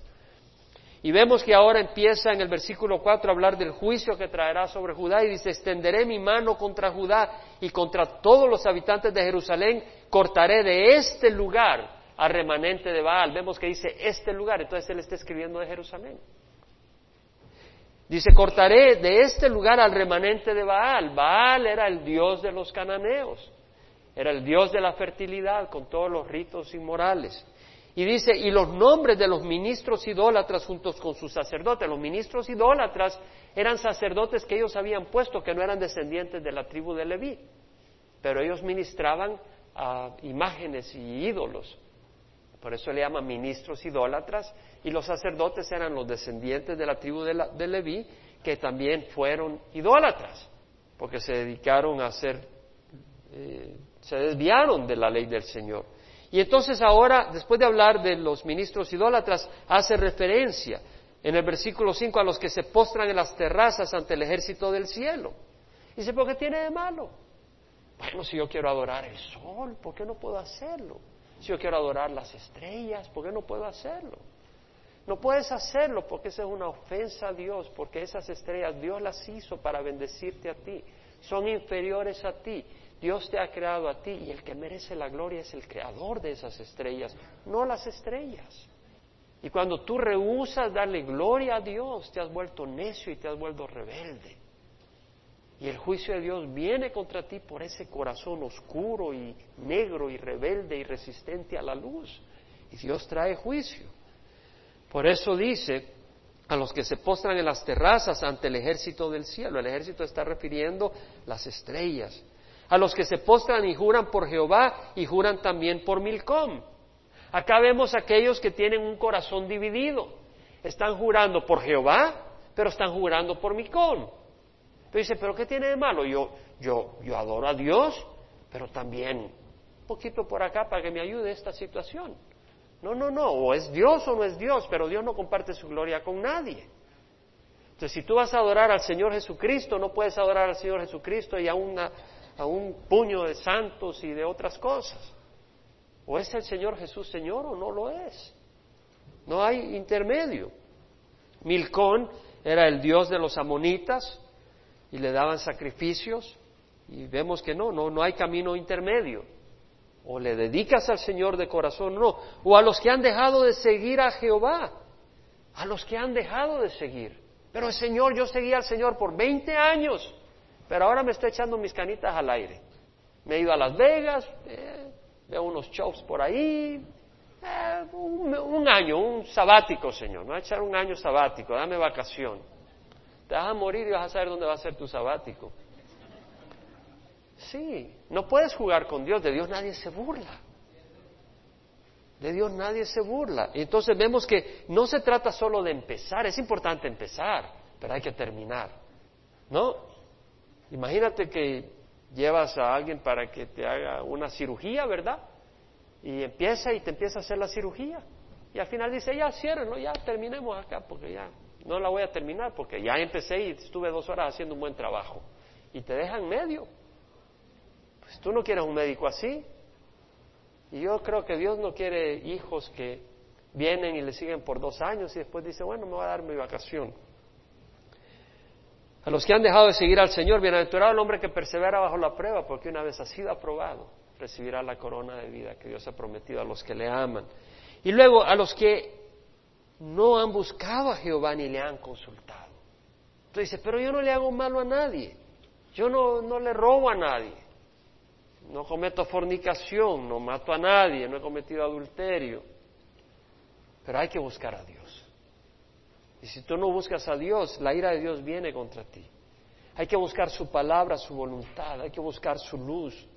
Speaker 1: Y vemos que ahora empieza en el versículo 4 a hablar del juicio que traerá sobre Judá y dice, extenderé mi mano contra Judá y contra todos los habitantes de Jerusalén, cortaré de este lugar al remanente de Baal. Vemos que dice este lugar, entonces él está escribiendo de Jerusalén. Dice, cortaré de este lugar al remanente de Baal. Baal era el dios de los cananeos, era el dios de la fertilidad con todos los ritos inmorales. Y dice, y los nombres de los ministros idólatras juntos con sus sacerdotes. Los ministros idólatras eran sacerdotes que ellos habían puesto que no eran descendientes de la tribu de Leví, pero ellos ministraban a imágenes y ídolos. Por eso le llaman ministros idólatras y los sacerdotes eran los descendientes de la tribu de, Leví que también fueron idólatras, porque se dedicaron a hacer, eh, se desviaron de la ley del Señor. Y entonces ahora, después de hablar de los ministros idólatras, hace referencia en el versículo 5 a los que se postran en las terrazas ante el ejército del cielo. Dice, ¿por qué tiene de malo? Bueno, si yo quiero adorar el sol, ¿por qué no puedo hacerlo? Si yo quiero adorar las estrellas, ¿por qué no puedo hacerlo? No puedes hacerlo porque esa es una ofensa a Dios, porque esas estrellas Dios las hizo para bendecirte a ti. Son inferiores a ti. Dios te ha creado a ti y el que merece la gloria es el creador de esas estrellas, no las estrellas. Y cuando tú rehusas darle gloria a Dios, te has vuelto necio y te has vuelto rebelde. Y el juicio de Dios viene contra ti por ese corazón oscuro y negro y rebelde y resistente a la luz. Y Dios trae juicio. Por eso dice a los que se postran en las terrazas ante el ejército del cielo. El ejército está refiriendo las estrellas. A los que se postran y juran por Jehová y juran también por Milcom. Acá vemos aquellos que tienen un corazón dividido. Están jurando por Jehová, pero están jurando por Milcom. Pero dice, ¿pero qué tiene de malo? Yo, yo, yo adoro a Dios, pero también un poquito por acá para que me ayude esta situación. No, no, no, o es Dios o no es Dios, pero Dios no comparte su gloria con nadie. Entonces, si tú vas a adorar al Señor Jesucristo, no puedes adorar al Señor Jesucristo y a, a un puño de santos y de otras cosas. O es el Señor Jesús Señor o no lo es. No hay intermedio. Milcón era el dios de los amonitas y le daban sacrificios y vemos que no, no, no hay camino intermedio. O le dedicas al Señor de corazón no. O a los que han dejado de seguir a Jehová. A los que han dejado de seguir. Pero el Señor, yo seguí al Señor por 20 años, pero ahora me estoy echando mis canitas al aire. Me he ido a Las Vegas, eh, veo unos shows por ahí, eh, un, año, un sabático, Señor. Me voy a echar un año sabático, dame vacación. Te vas a morir y vas a saber dónde va a ser tu sabático. Sí, no puedes jugar con Dios, de Dios nadie se burla. De Dios nadie se burla. Y entonces vemos que no se trata solo de empezar, es importante empezar, pero hay que terminar. ¿No? Imagínate que llevas a alguien para que te haga una cirugía, ¿verdad? Y empieza y te empieza a hacer la cirugía. Y al final dice, ya ciérrenlo, ya terminemos acá, porque ya no la voy a terminar, porque ya empecé y estuve dos horas haciendo un buen trabajo. Y te dejan medio. Pues tú no quieres un médico así. Y yo creo que Dios no quiere hijos que vienen y le siguen por dos años y después dice, bueno, me voy a dar mi vacación. A los que han dejado de seguir al Señor, bienaventurado el hombre que persevera bajo la prueba, porque una vez ha sido aprobado, recibirá la corona de vida que Dios ha prometido a los que le aman. Y luego a los que no han buscado a Jehová ni le han consultado. Entonces dice, pero yo no le hago malo a nadie, yo no, no le robo a nadie, no cometo fornicación, no mato a nadie, no he cometido adulterio. Pero hay que buscar a Dios. Y si tú no buscas a Dios, la ira de Dios viene contra ti. Hay que buscar su palabra, su voluntad, hay que buscar su luz,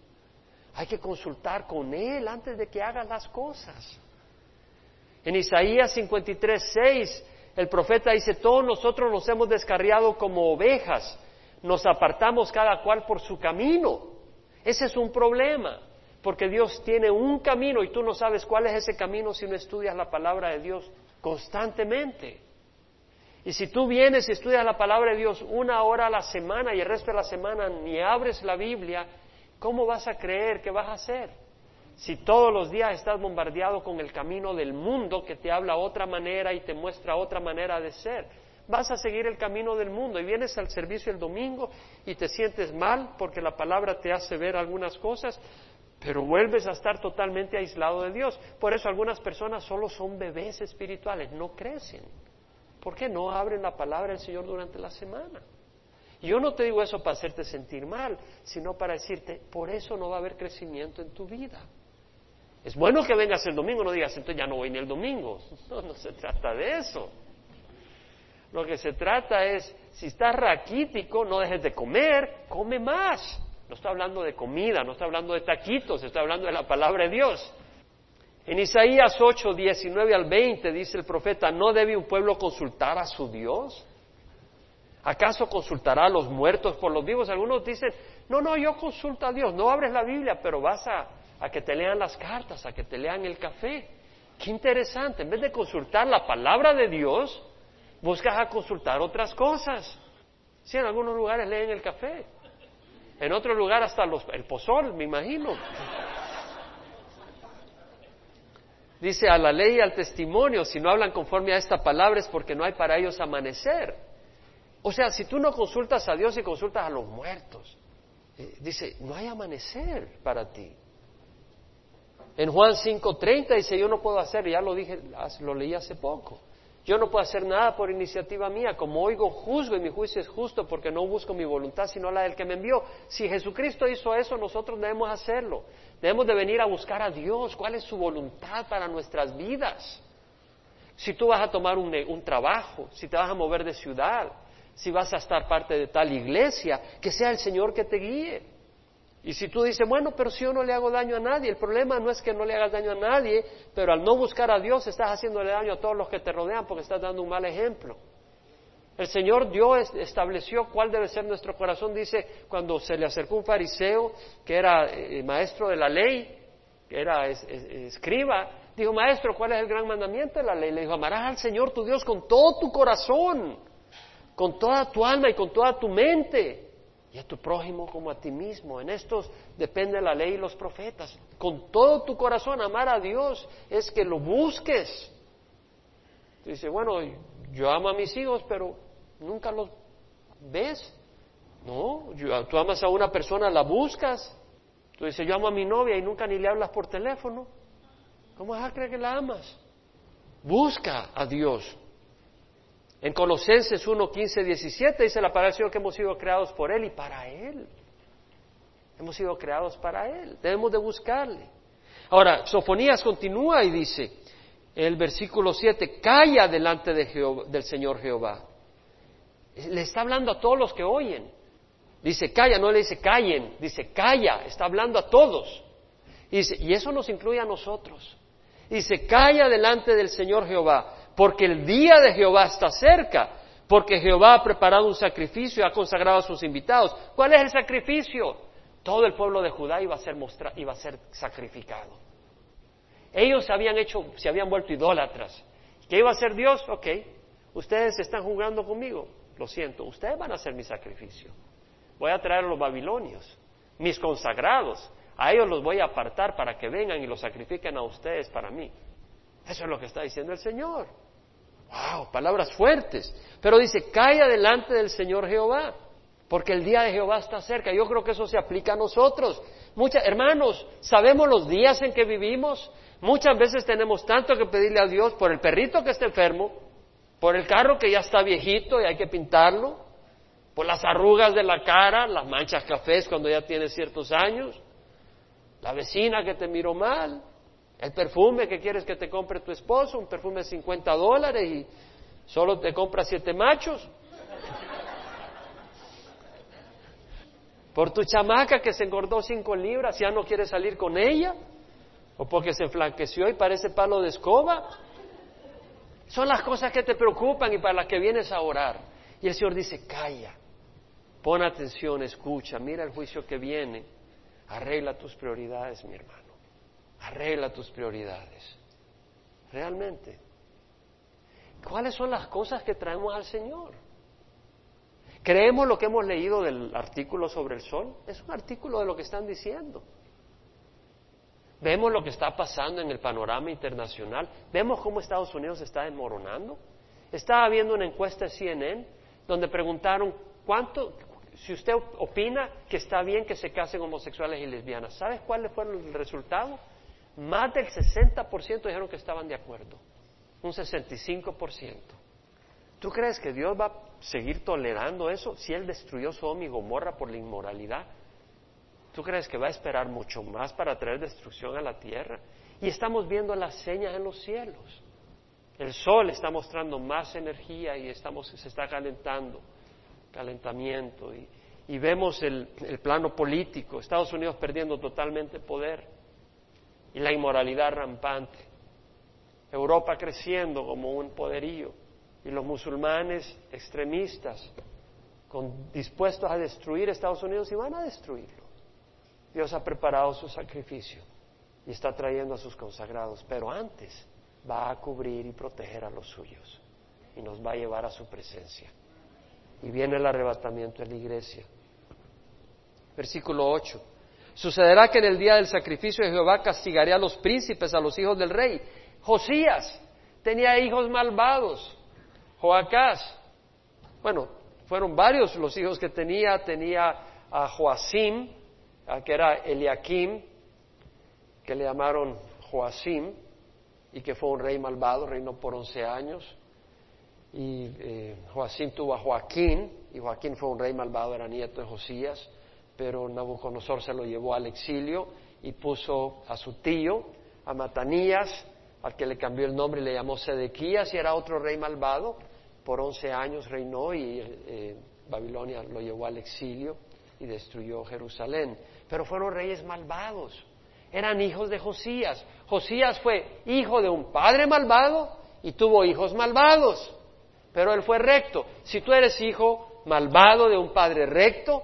Speaker 1: hay que consultar con Él antes de que hagas las cosas. En Isaías 53, 6, el profeta dice, todos nosotros nos hemos descarriado como ovejas, nos apartamos cada cual por su camino. Ese es un problema, porque Dios tiene un camino y tú no sabes cuál es ese camino si no estudias la palabra de Dios constantemente. Y si tú vienes y estudias la palabra de Dios una hora a la semana y el resto de la semana ni abres la Biblia, ¿cómo vas a creer que vas a hacer? Si todos los días estás bombardeado con el camino del mundo que te habla otra manera y te muestra otra manera de ser, vas a seguir el camino del mundo y vienes al servicio el domingo y te sientes mal porque la palabra te hace ver algunas cosas, pero vuelves a estar totalmente aislado de Dios. Por eso algunas personas solo son bebés espirituales, no crecen. ¿Por qué no abren la palabra del Señor durante la semana? yo no te digo eso para hacerte sentir mal, sino para decirte, por eso no va a haber crecimiento en tu vida. Es bueno que vengas el domingo, no digas, entonces ya no voy ni el domingo. No, no se trata de eso. Lo que se trata es, si estás raquítico, no dejes de comer, come más. No estoy hablando de comida, no estoy hablando de taquitos, estoy hablando de la palabra de Dios. En Isaías 8, 19 al 20 dice el profeta, ¿no debe un pueblo consultar a su Dios? ¿Acaso consultará a los muertos por los vivos? Algunos dicen, no, no, yo consulto a Dios. No abres la Biblia, pero vas a, a que te lean las cartas, a que te lean el café. Qué interesante. En vez de consultar la palabra de Dios, buscas a consultar otras cosas. Sí, en algunos lugares leen el café. En otro lugar hasta los, el pozol, me imagino. Dice a la ley y al testimonio, si no hablan conforme a esta palabra es porque no hay para ellos amanecer. O sea, si tú no consultas a Dios y consultas a los muertos, eh, dice, no hay amanecer para ti. En Juan 5:30 dice, yo no puedo hacer, ya lo dije, lo leí hace poco. Yo no puedo hacer nada por iniciativa mía, como oigo juzgo y mi juicio es justo porque no busco mi voluntad sino la del que me envió. Si Jesucristo hizo eso, nosotros debemos hacerlo. Debemos de venir a buscar a Dios, cuál es su voluntad para nuestras vidas. Si tú vas a tomar un trabajo, si te vas a mover de ciudad, si vas a estar parte de tal iglesia, que sea el Señor que te guíe. Y si tú dices, bueno, pero si yo no le hago daño a nadie, el problema no es que no le hagas daño a nadie, pero al no buscar a Dios estás haciéndole daño a todos los que te rodean porque estás dando un mal ejemplo. El Señor Dios estableció cuál debe ser nuestro corazón. Dice, cuando se le acercó un fariseo que era eh, maestro de la ley, que era escriba, Dijo, maestro, ¿cuál es el gran mandamiento de la ley? Le dijo, amarás al Señor tu Dios con todo tu corazón, con toda tu alma y con toda tu mente, y a tu prójimo como a ti mismo. En estos depende la ley y los profetas. Con todo tu corazón amar a Dios es que lo busques. Dice, bueno, yo amo a mis hijos, pero nunca los ves. No, tú amas a una persona, la buscas. Tú dices, yo amo a mi novia y nunca ni le hablas por teléfono. ¿Cómo vas a creer que la amas? Busca a Dios. En Colosenses 1, 15, 17 dice la palabra del Señor que hemos sido creados por Él y para Él. Hemos sido creados para Él. Debemos de buscarle. Ahora, Sofonías continúa y dice, el versículo 7, calla delante de del Señor Jehová. Le está hablando a todos los que oyen. Dice calla, no le dice callen, dice calla, está hablando a todos. Y, y eso nos incluye a nosotros. Dice calla delante del Señor Jehová, porque el día de Jehová está cerca, porque Jehová ha preparado un sacrificio y ha consagrado a sus invitados. ¿Cuál es el sacrificio? Todo el pueblo de Judá iba a ser, iba a ser sacrificado. Ellos se habían hecho, se habían vuelto idólatras. ¿Qué iba a hacer Dios? Ok, ustedes están jugando conmigo. Lo siento, ustedes van a hacer mi sacrificio. Voy a traer a los babilonios, mis consagrados. A ellos los voy a apartar para que vengan y los sacrifiquen a ustedes para mí. Eso es lo que está diciendo el Señor. Wow, palabras fuertes. Pero dice, calla delante del Señor Jehová, porque el día de Jehová está cerca. Yo creo que eso se aplica a nosotros. Muchas, hermanos, sabemos los días en que vivimos, Muchas veces tenemos tanto que pedirle a Dios por el perrito que está enfermo, por el carro que ya está viejito y hay que pintarlo, por las arrugas de la cara, las manchas cafés cuando ya tienes ciertos años, la vecina que te miró mal, el perfume que quieres que te compre tu esposo, un perfume de 50 dólares y solo te compra siete machos. Por tu chamaca que se engordó cinco libras, ya no quieres salir con ella o porque se enflaqueció y parece palo de escoba. Son las cosas que te preocupan y para las que vienes a orar. Y el Señor dice, calla, pon atención, escucha, mira el juicio que viene, arregla tus prioridades, mi hermano, arregla tus prioridades. Realmente. ¿Cuáles son las cosas que traemos al Señor? ¿Creemos lo que hemos leído del artículo sobre el sol? Es un artículo de lo que están diciendo. Vemos lo que está pasando en el panorama internacional. Vemos cómo Estados Unidos está desmoronando. Estaba viendo una encuesta de CNN donde preguntaron cuánto, si usted opina que está bien que se casen homosexuales y lesbianas, ¿sabes cuál fue el resultado? Más del 60% dijeron que estaban de acuerdo, un 65%. ¿Tú crees que Dios va a seguir tolerando eso si Él destruyó Sodoma y Gomorra por la inmoralidad? ¿Tú crees que va a esperar mucho más para traer destrucción a la tierra? Y estamos viendo las señas en los cielos. El sol está mostrando más energía y estamos, se está calentando, calentamiento. Y, y vemos el, el, plano político, Estados Unidos perdiendo totalmente poder y la inmoralidad rampante. Europa creciendo como un poderío y los musulmanes extremistas dispuestos a destruir Estados Unidos y van a destruirlo. Dios ha preparado su sacrificio y está trayendo a sus consagrados, pero antes va a cubrir y proteger a los suyos y nos va a llevar a su presencia. Y viene el arrebatamiento de la iglesia. Versículo 8. Sucederá que en el día del sacrificio de Jehová castigaré a los príncipes, a los hijos del rey. Josías tenía hijos malvados. Joacás, bueno, fueron varios los hijos que tenía. Tenía a Joacim, que era Eliakim, que le llamaron Joacim, y que fue un rey malvado, reinó por once años. Y eh, Joacim tuvo a Joaquín, y Joaquín fue un rey malvado, era nieto de Josías, pero Nabucodonosor se lo llevó al exilio y puso a su tío, a Matanías, al que le cambió el nombre y le llamó Sedequías, y era otro rey malvado, por once años reinó y eh, Babilonia lo llevó al exilio y destruyó Jerusalén pero fueron reyes malvados. Eran hijos de Josías. Josías fue hijo de un padre malvado y tuvo hijos malvados, pero él fue recto. Si tú eres hijo malvado de un padre recto,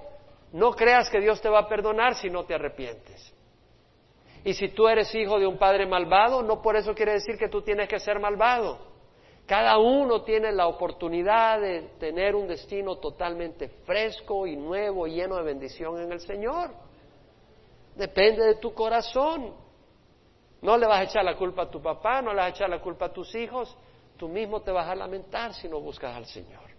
Speaker 1: no creas que Dios te va a perdonar si no te arrepientes. Y si tú eres hijo de un padre malvado, no por eso quiere decir que tú tienes que ser malvado. Cada uno tiene la oportunidad de tener un destino totalmente fresco y nuevo, lleno de bendición en el Señor. Depende de tu corazón. No le vas a echar la culpa a tu papá, no le vas a echar la culpa a tus hijos, tú mismo te vas a lamentar si no buscas al Señor.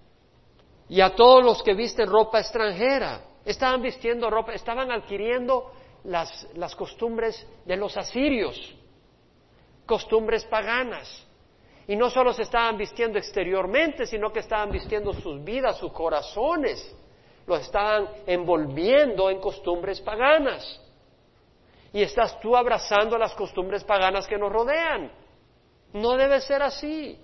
Speaker 1: Y a todos los que visten ropa extranjera, estaban vistiendo ropa, estaban adquiriendo las, las costumbres de los asirios, costumbres paganas. Y no solo se estaban vistiendo exteriormente, sino que estaban vistiendo sus vidas, sus corazones. Los estaban envolviendo en costumbres paganas. Y estás tú abrazando las costumbres paganas que nos rodean. No debe ser así.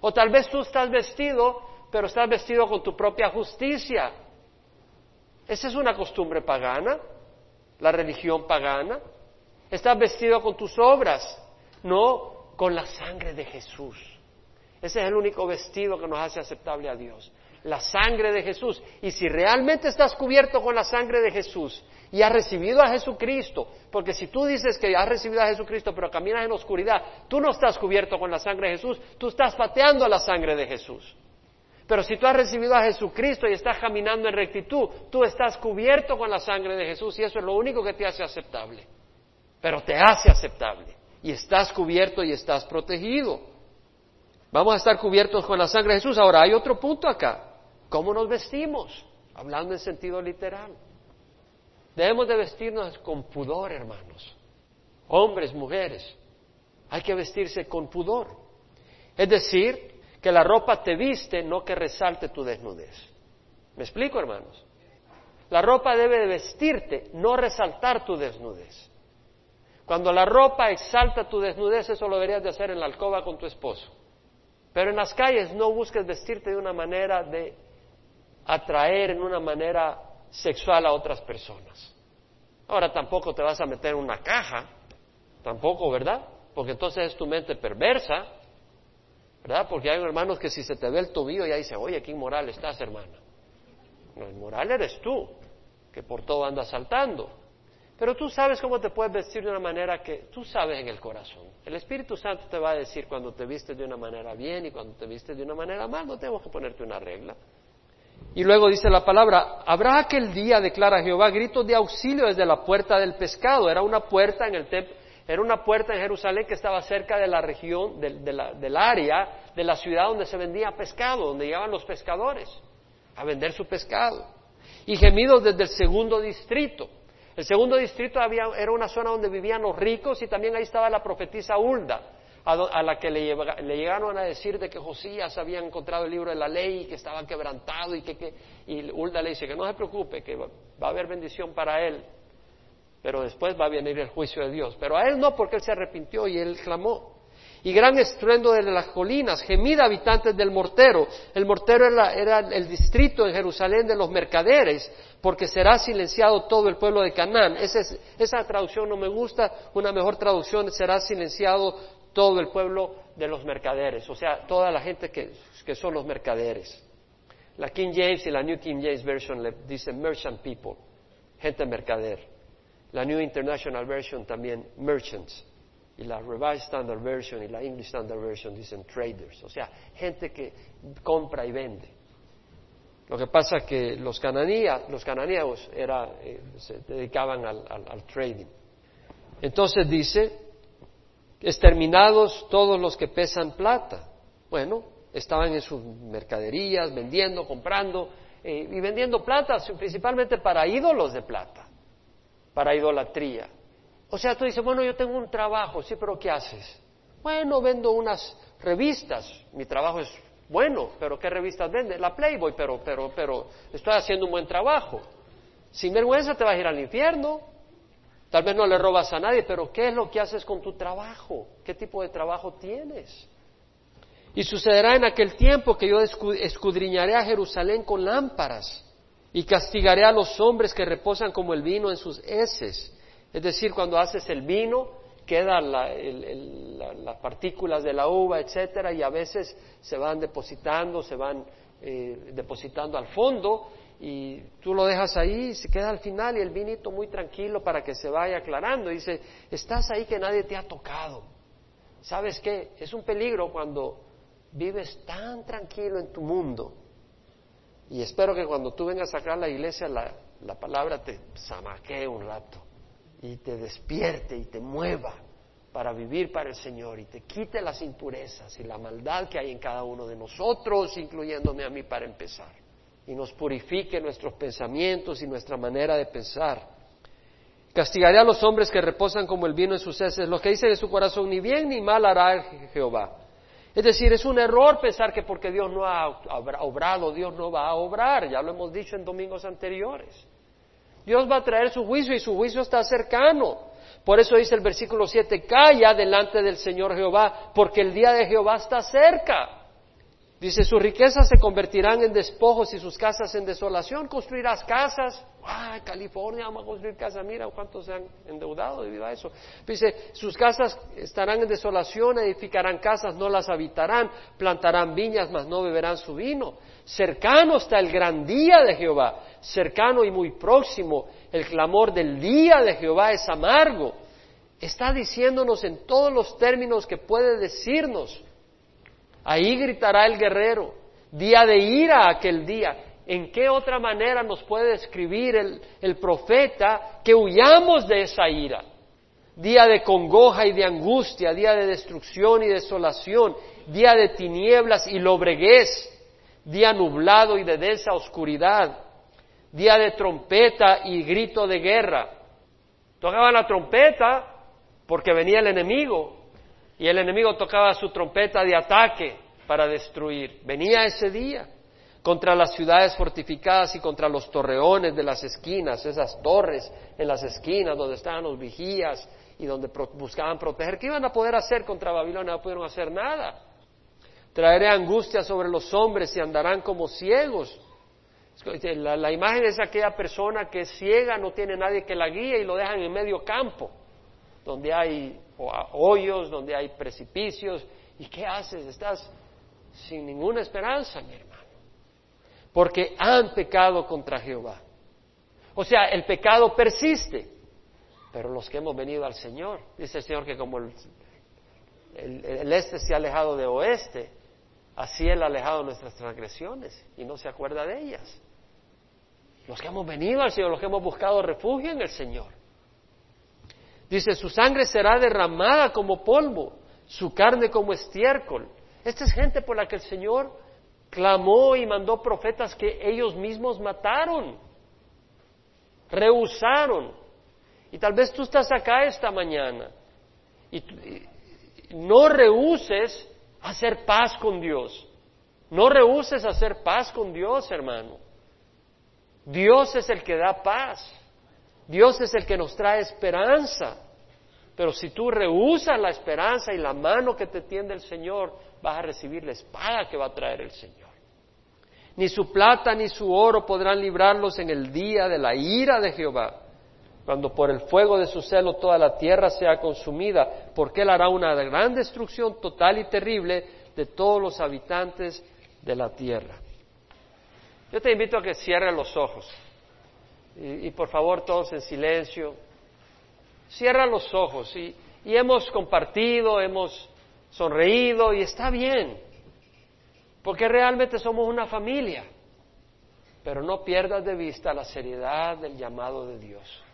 Speaker 1: O tal vez tú estás vestido, pero estás vestido con tu propia justicia. Esa es una costumbre pagana, la religión pagana. Estás vestido con tus obras, no con la sangre de Jesús. Ese es el único vestido que nos hace aceptable a Dios. La sangre de Jesús. Y si realmente estás cubierto con la sangre de Jesús y has recibido a Jesucristo, porque si tú dices que has recibido a Jesucristo pero caminas en oscuridad, tú no estás cubierto con la sangre de Jesús, tú estás pateando la sangre de Jesús. Pero si tú has recibido a Jesucristo y estás caminando en rectitud, tú estás cubierto con la sangre de Jesús y eso es lo único que te hace aceptable. Pero te hace aceptable y estás cubierto y estás protegido. Vamos a estar cubiertos con la sangre de Jesús. Ahora hay otro punto acá. ¿Cómo nos vestimos? Hablando en sentido literal. Debemos de vestirnos con pudor, hermanos. Hombres, mujeres. Hay que vestirse con pudor. Es decir, que la ropa te viste, no que resalte tu desnudez. ¿Me explico, hermanos? La ropa debe de vestirte, no resaltar tu desnudez. Cuando la ropa exalta tu desnudez, eso lo deberías de hacer en la alcoba con tu esposo. Pero en las calles no busques vestirte de una manera de atraer en una manera sexual a otras personas. Ahora tampoco te vas a meter en una caja, tampoco, ¿verdad? Porque entonces es tu mente perversa, ¿verdad? Porque hay hermanos que si se te ve el tobillo ya dice, oye, qué inmoral estás, hermana. No, inmoral eres tú, que por todo andas saltando. Pero tú sabes cómo te puedes vestir de una manera que tú sabes en el corazón. El Espíritu Santo te va a decir cuando te vistes de una manera bien y cuando te vistes de una manera mal. No tenemos que ponerte una regla. Y luego dice la palabra, habrá aquel día, declara Jehová, gritos de auxilio desde la puerta del pescado. Era una puerta en el era una puerta en Jerusalén que estaba cerca de la región, del área, de la ciudad donde se vendía pescado, donde llegaban los pescadores a vender su pescado. Y gemidos desde el segundo distrito. El segundo distrito era una zona donde vivían los ricos y también ahí estaba la profetisa Hulda, a, la que le, llegaron a decir de que Josías había encontrado el libro de la ley y que estaba quebrantado y que, y Hulda le dice que no se preocupe, que va, va a haber bendición para él, pero después va a venir el juicio de Dios. Pero a él no, porque él se arrepintió y él clamó y gran estruendo de las colinas, gemida habitantes del mortero. El mortero era, el distrito en Jerusalén de los mercaderes, porque será silenciado todo el pueblo de Canaán. esa traducción no me gusta, una mejor traducción será silenciado todo el pueblo de los mercaderes, o sea, toda la gente que, que son los mercaderes. La King James y la New King James Version le dicen merchant people, gente mercader. La New International Version también merchants y la Revised Standard Version y la English Standard Version dicen traders, o sea, gente que compra y vende. Lo que pasa es que los, cananías, los cananeos era, eh, se dedicaban al, trading. Entonces dice, exterminados todos los que pesan plata. Bueno, estaban en sus mercaderías, vendiendo, comprando eh, y vendiendo plata principalmente para ídolos de plata, para idolatría. O sea, tú dices, bueno, yo tengo un trabajo, sí, pero ¿qué haces? Bueno, vendo unas revistas, mi trabajo es bueno, pero ¿qué revistas vende? La Playboy, pero, pero, pero estoy haciendo un buen trabajo. Sin vergüenza te vas a ir al infierno. Tal vez no le robas a nadie, pero ¿qué es lo que haces con tu trabajo? ¿Qué tipo de trabajo tienes? Y sucederá en aquel tiempo que yo escudriñaré a Jerusalén con lámparas y castigaré a los hombres que reposan como el vino en sus heces es decir, cuando haces el vino, quedan las partículas de la uva, etcétera, y a veces se van depositando, se van eh, depositando al fondo, y tú lo dejas ahí y se queda al final y el vinito muy tranquilo para que se vaya aclarando. Y dice, estás ahí que nadie te ha tocado. ¿Sabes qué? Es un peligro cuando vives tan tranquilo en tu mundo. Y espero que cuando tú vengas acá a la iglesia la, la palabra te zamaquee un rato y te despierte y te mueva para vivir para el Señor y te quite las impurezas y la maldad que hay en cada uno de nosotros, incluyéndome a mí para empezar, y nos purifique nuestros pensamientos y nuestra manera de pensar. Castigaré a los hombres que reposan como el vino en sus heces, lo que dice de su corazón, ni bien ni mal hará Jehová. Es decir, es un error pensar que porque Dios no ha obrado, Dios no va a obrar, ya lo hemos dicho en domingos anteriores. Dios va a traer su juicio y su juicio está cercano. Por eso dice el versículo 7, calla delante del Señor Jehová, porque el día de Jehová está cerca. Dice, sus riquezas se convertirán en despojos y sus casas en desolación. Construirás casas. ¡Ah, California, vamos a construir casas! Mira cuántos se han endeudado debido a eso. Dice, sus casas estarán en desolación, edificarán casas, no las habitarán, plantarán viñas, mas no beberán su vino. Cercano está el gran día de Jehová, cercano y muy próximo. El clamor del día de Jehová es amargo. Está diciéndonos en todos los términos que puede decirnos Ahí gritará el guerrero, día de ira aquel día. ¿En qué otra manera nos puede describir el, el profeta que huyamos de esa ira? Día de congoja y de angustia, día de destrucción y desolación, día de tinieblas y lobreguez, día nublado y de densa oscuridad, día de trompeta y grito de guerra. Tocaban la trompeta porque venía el enemigo, y el enemigo tocaba su trompeta de ataque para destruir. Venía ese día contra las ciudades fortificadas y contra los torreones de las esquinas, esas torres en las esquinas donde estaban los vigías y donde buscaban proteger. ¿Qué iban a poder hacer contra Babilonia? No pudieron hacer nada. Traeré angustia sobre los hombres y andarán como ciegos. La, la, imagen es aquella persona que es ciega, no tiene nadie que la guíe y lo dejan en medio campo, donde hay hoyos, donde hay precipicios. ¿Y qué haces? Estás sin ninguna esperanza, mi hermano. Porque han pecado contra Jehová. O sea, el pecado persiste. Pero los que hemos venido al Señor, dice el Señor que como el, el este se ha alejado de oeste, así Él ha alejado nuestras transgresiones y no se acuerda de ellas. Los que hemos venido al Señor, los que hemos buscado refugio en el Señor. Dice, su sangre será derramada como polvo, su carne como estiércol. Esta es gente por la que el Señor clamó y mandó profetas que ellos mismos mataron, rehusaron. Y tal vez tú estás acá esta mañana y, no rehuses hacer paz con Dios. No rehuses hacer paz con Dios, hermano. Dios es el que da paz. Dios es el que nos trae esperanza. Pero si tú rehusas la esperanza y la mano que te tiende el Señor, vas a recibir la espada que va a traer el Señor. Ni su plata ni su oro podrán librarlos en el día de la ira de Jehová, cuando por el fuego de su celo toda la tierra sea consumida, porque Él hará una gran destrucción total y terrible de todos los habitantes de la tierra. Yo te invito a que cierres los ojos. Y, por favor, todos en silencio. Cierra los ojos y, y hemos compartido, hemos sonreído y está bien, porque realmente somos una familia. Pero no pierdas de vista la seriedad del llamado de Dios.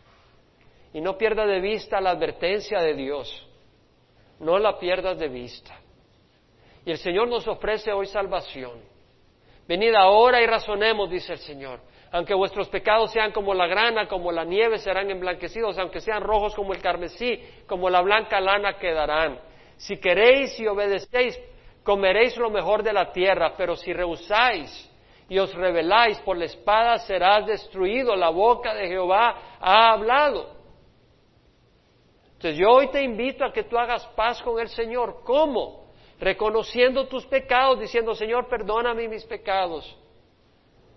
Speaker 1: Y no pierdas de vista la advertencia de Dios. No la pierdas de vista. Y el Señor nos ofrece hoy salvación. Venid ahora y razonemos, dice el Señor. Aunque vuestros pecados sean como la grana, como la nieve, serán emblanquecidos. Aunque sean rojos como el carmesí, como la blanca lana quedarán. Si queréis y obedecéis, comeréis lo mejor de la tierra. Pero si rehusáis y os rebeláis por la espada, serás destruido. La boca de Jehová ha hablado. Entonces yo hoy te invito a que tú hagas paz con el Señor. ¿Cómo? Reconociendo tus pecados, diciendo, Señor, perdóname mis pecados.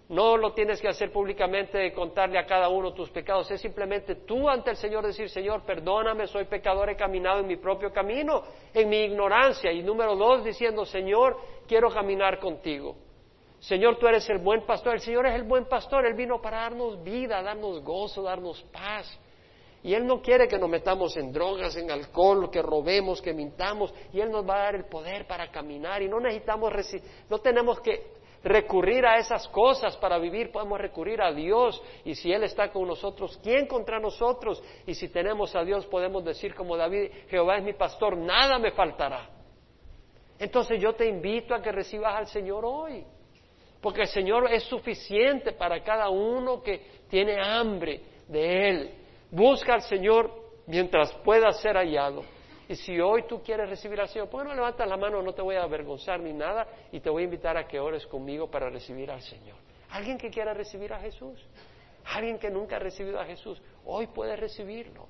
Speaker 1: No lo tienes que hacer públicamente contarle a cada uno tus pecados, es simplemente tú ante el Señor decir, Señor, perdóname, soy pecador, he caminado en mi propio camino, en mi ignorancia. Y número dos, diciendo, Señor, quiero caminar contigo. Señor, tú eres el buen pastor. El Señor es el buen pastor. Él vino para darnos vida, darnos gozo, darnos paz. Y Él no quiere que nos metamos en drogas, en alcohol, que robemos, que mintamos. Y Él nos va a dar el poder para caminar. Y no necesitamos, no tenemos que recurrir a esas cosas para vivir, podemos recurrir a Dios. Y si Él está con nosotros, ¿quién contra nosotros? Y si tenemos a Dios, podemos decir como David, Jehová es mi pastor, nada me faltará. Entonces yo te invito a que recibas al Señor hoy. Porque el Señor es suficiente para cada uno que tiene hambre de Él. Busca al Señor mientras pueda ser hallado. Y si hoy tú quieres recibir al Señor, ¿por qué no levantas la mano? No te voy a avergonzar ni nada y te voy a invitar a que ores conmigo para recibir al Señor. Alguien que quiera recibir a Jesús, alguien que nunca ha recibido a Jesús, hoy puede recibirlo.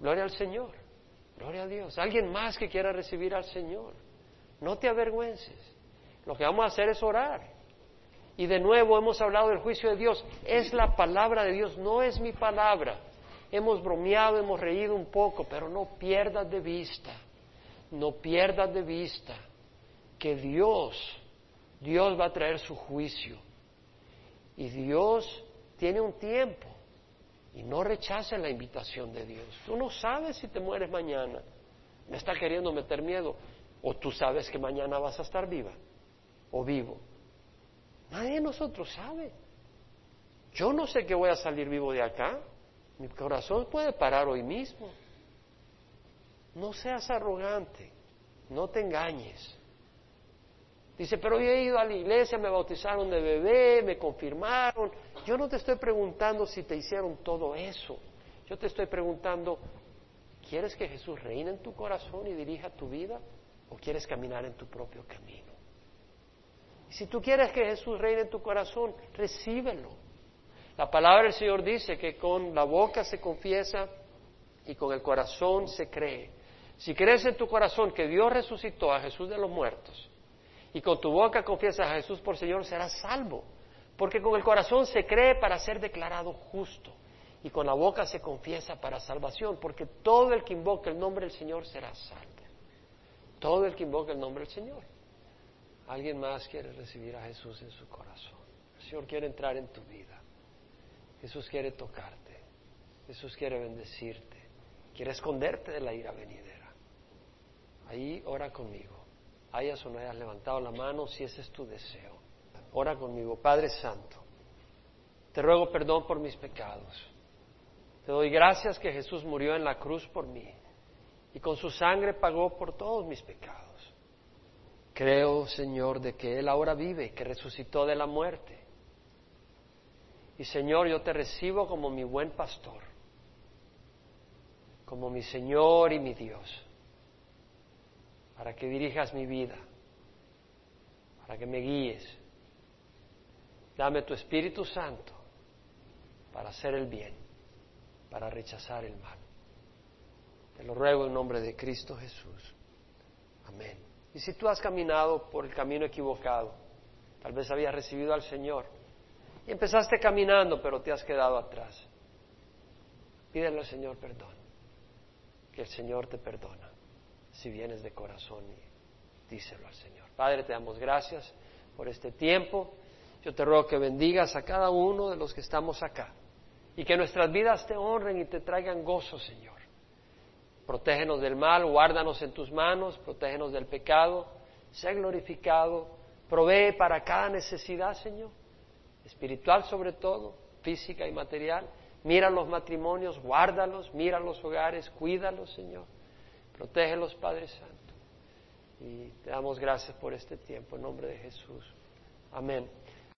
Speaker 1: Gloria al Señor, gloria a Dios. Alguien más que quiera recibir al Señor, no te avergüences. Lo que vamos a hacer es orar. Y de nuevo hemos hablado del juicio de Dios. Es la palabra de Dios, no es mi palabra. Hemos bromeado, hemos reído un poco, pero no pierdas de vista, no pierdas de vista que Dios, Dios va a traer su juicio. Y Dios tiene un tiempo. Y no rechaces la invitación de Dios. Tú no sabes si te mueres mañana. Me está queriendo meter miedo. O tú sabes que mañana vas a estar viva o vivo. Nadie de nosotros sabe. Yo no sé que voy a salir vivo de acá. Mi corazón puede parar hoy mismo. No seas arrogante, no te engañes. Dice, pero yo he ido a la iglesia, me bautizaron de bebé, me confirmaron. Yo no te estoy preguntando si te hicieron todo eso. Yo te estoy preguntando, ¿quieres que Jesús reine en tu corazón y dirija tu vida? ¿O quieres caminar en tu propio camino? Y si tú quieres que Jesús reine en tu corazón, recíbelo. La palabra del Señor dice que con la boca se confiesa y con el corazón se cree. Si crees en tu corazón que Dios resucitó a Jesús de los muertos y con tu boca confiesas a Jesús por Señor, serás salvo. Porque con el corazón se cree para ser declarado justo y con la boca se confiesa para salvación, porque todo el que invoque el nombre del Señor será salvo. Todo el que invoque el nombre del Señor. Alguien más quiere recibir a Jesús en su corazón. El Señor quiere entrar en tu vida. Jesús quiere tocarte, Jesús quiere bendecirte, quiere esconderte de la ira venidera. Ahí ora conmigo. Hayas o no hayas levantado la mano si ese es tu deseo. Ora conmigo, Padre Santo. Te ruego perdón por mis pecados. Te doy gracias que Jesús murió en la cruz por mí y con su sangre pagó por todos mis pecados. Creo, Señor, de que Él ahora vive, que resucitó de la muerte y Señor, yo te recibo como mi buen pastor, como mi Señor y mi Dios, para que dirijas mi vida, para que me guíes. Dame tu Espíritu Santo para hacer el bien, para rechazar el mal. Te lo ruego en nombre de Cristo Jesús. Amén. Y si tú has caminado por el camino equivocado, tal vez habías recibido al Señor, y empezaste caminando, pero te has quedado atrás. Pídele al Señor perdón, que el Señor te perdona si vienes de corazón y díselo al Señor. Padre, te damos gracias por este tiempo. Yo te ruego que bendigas a cada uno de los que estamos acá y que nuestras vidas te honren y te traigan gozo, Señor. Protégenos del mal, guárdanos en tus manos, protégenos del pecado, sé glorificado, provee para cada necesidad, Señor espiritual sobre todo, física y material. Mira los matrimonios, guárdalos, mira los hogares, cuídalos, Señor. Protégelos, Padre Santo. Y te damos gracias por este tiempo, en nombre de Jesús. Amén.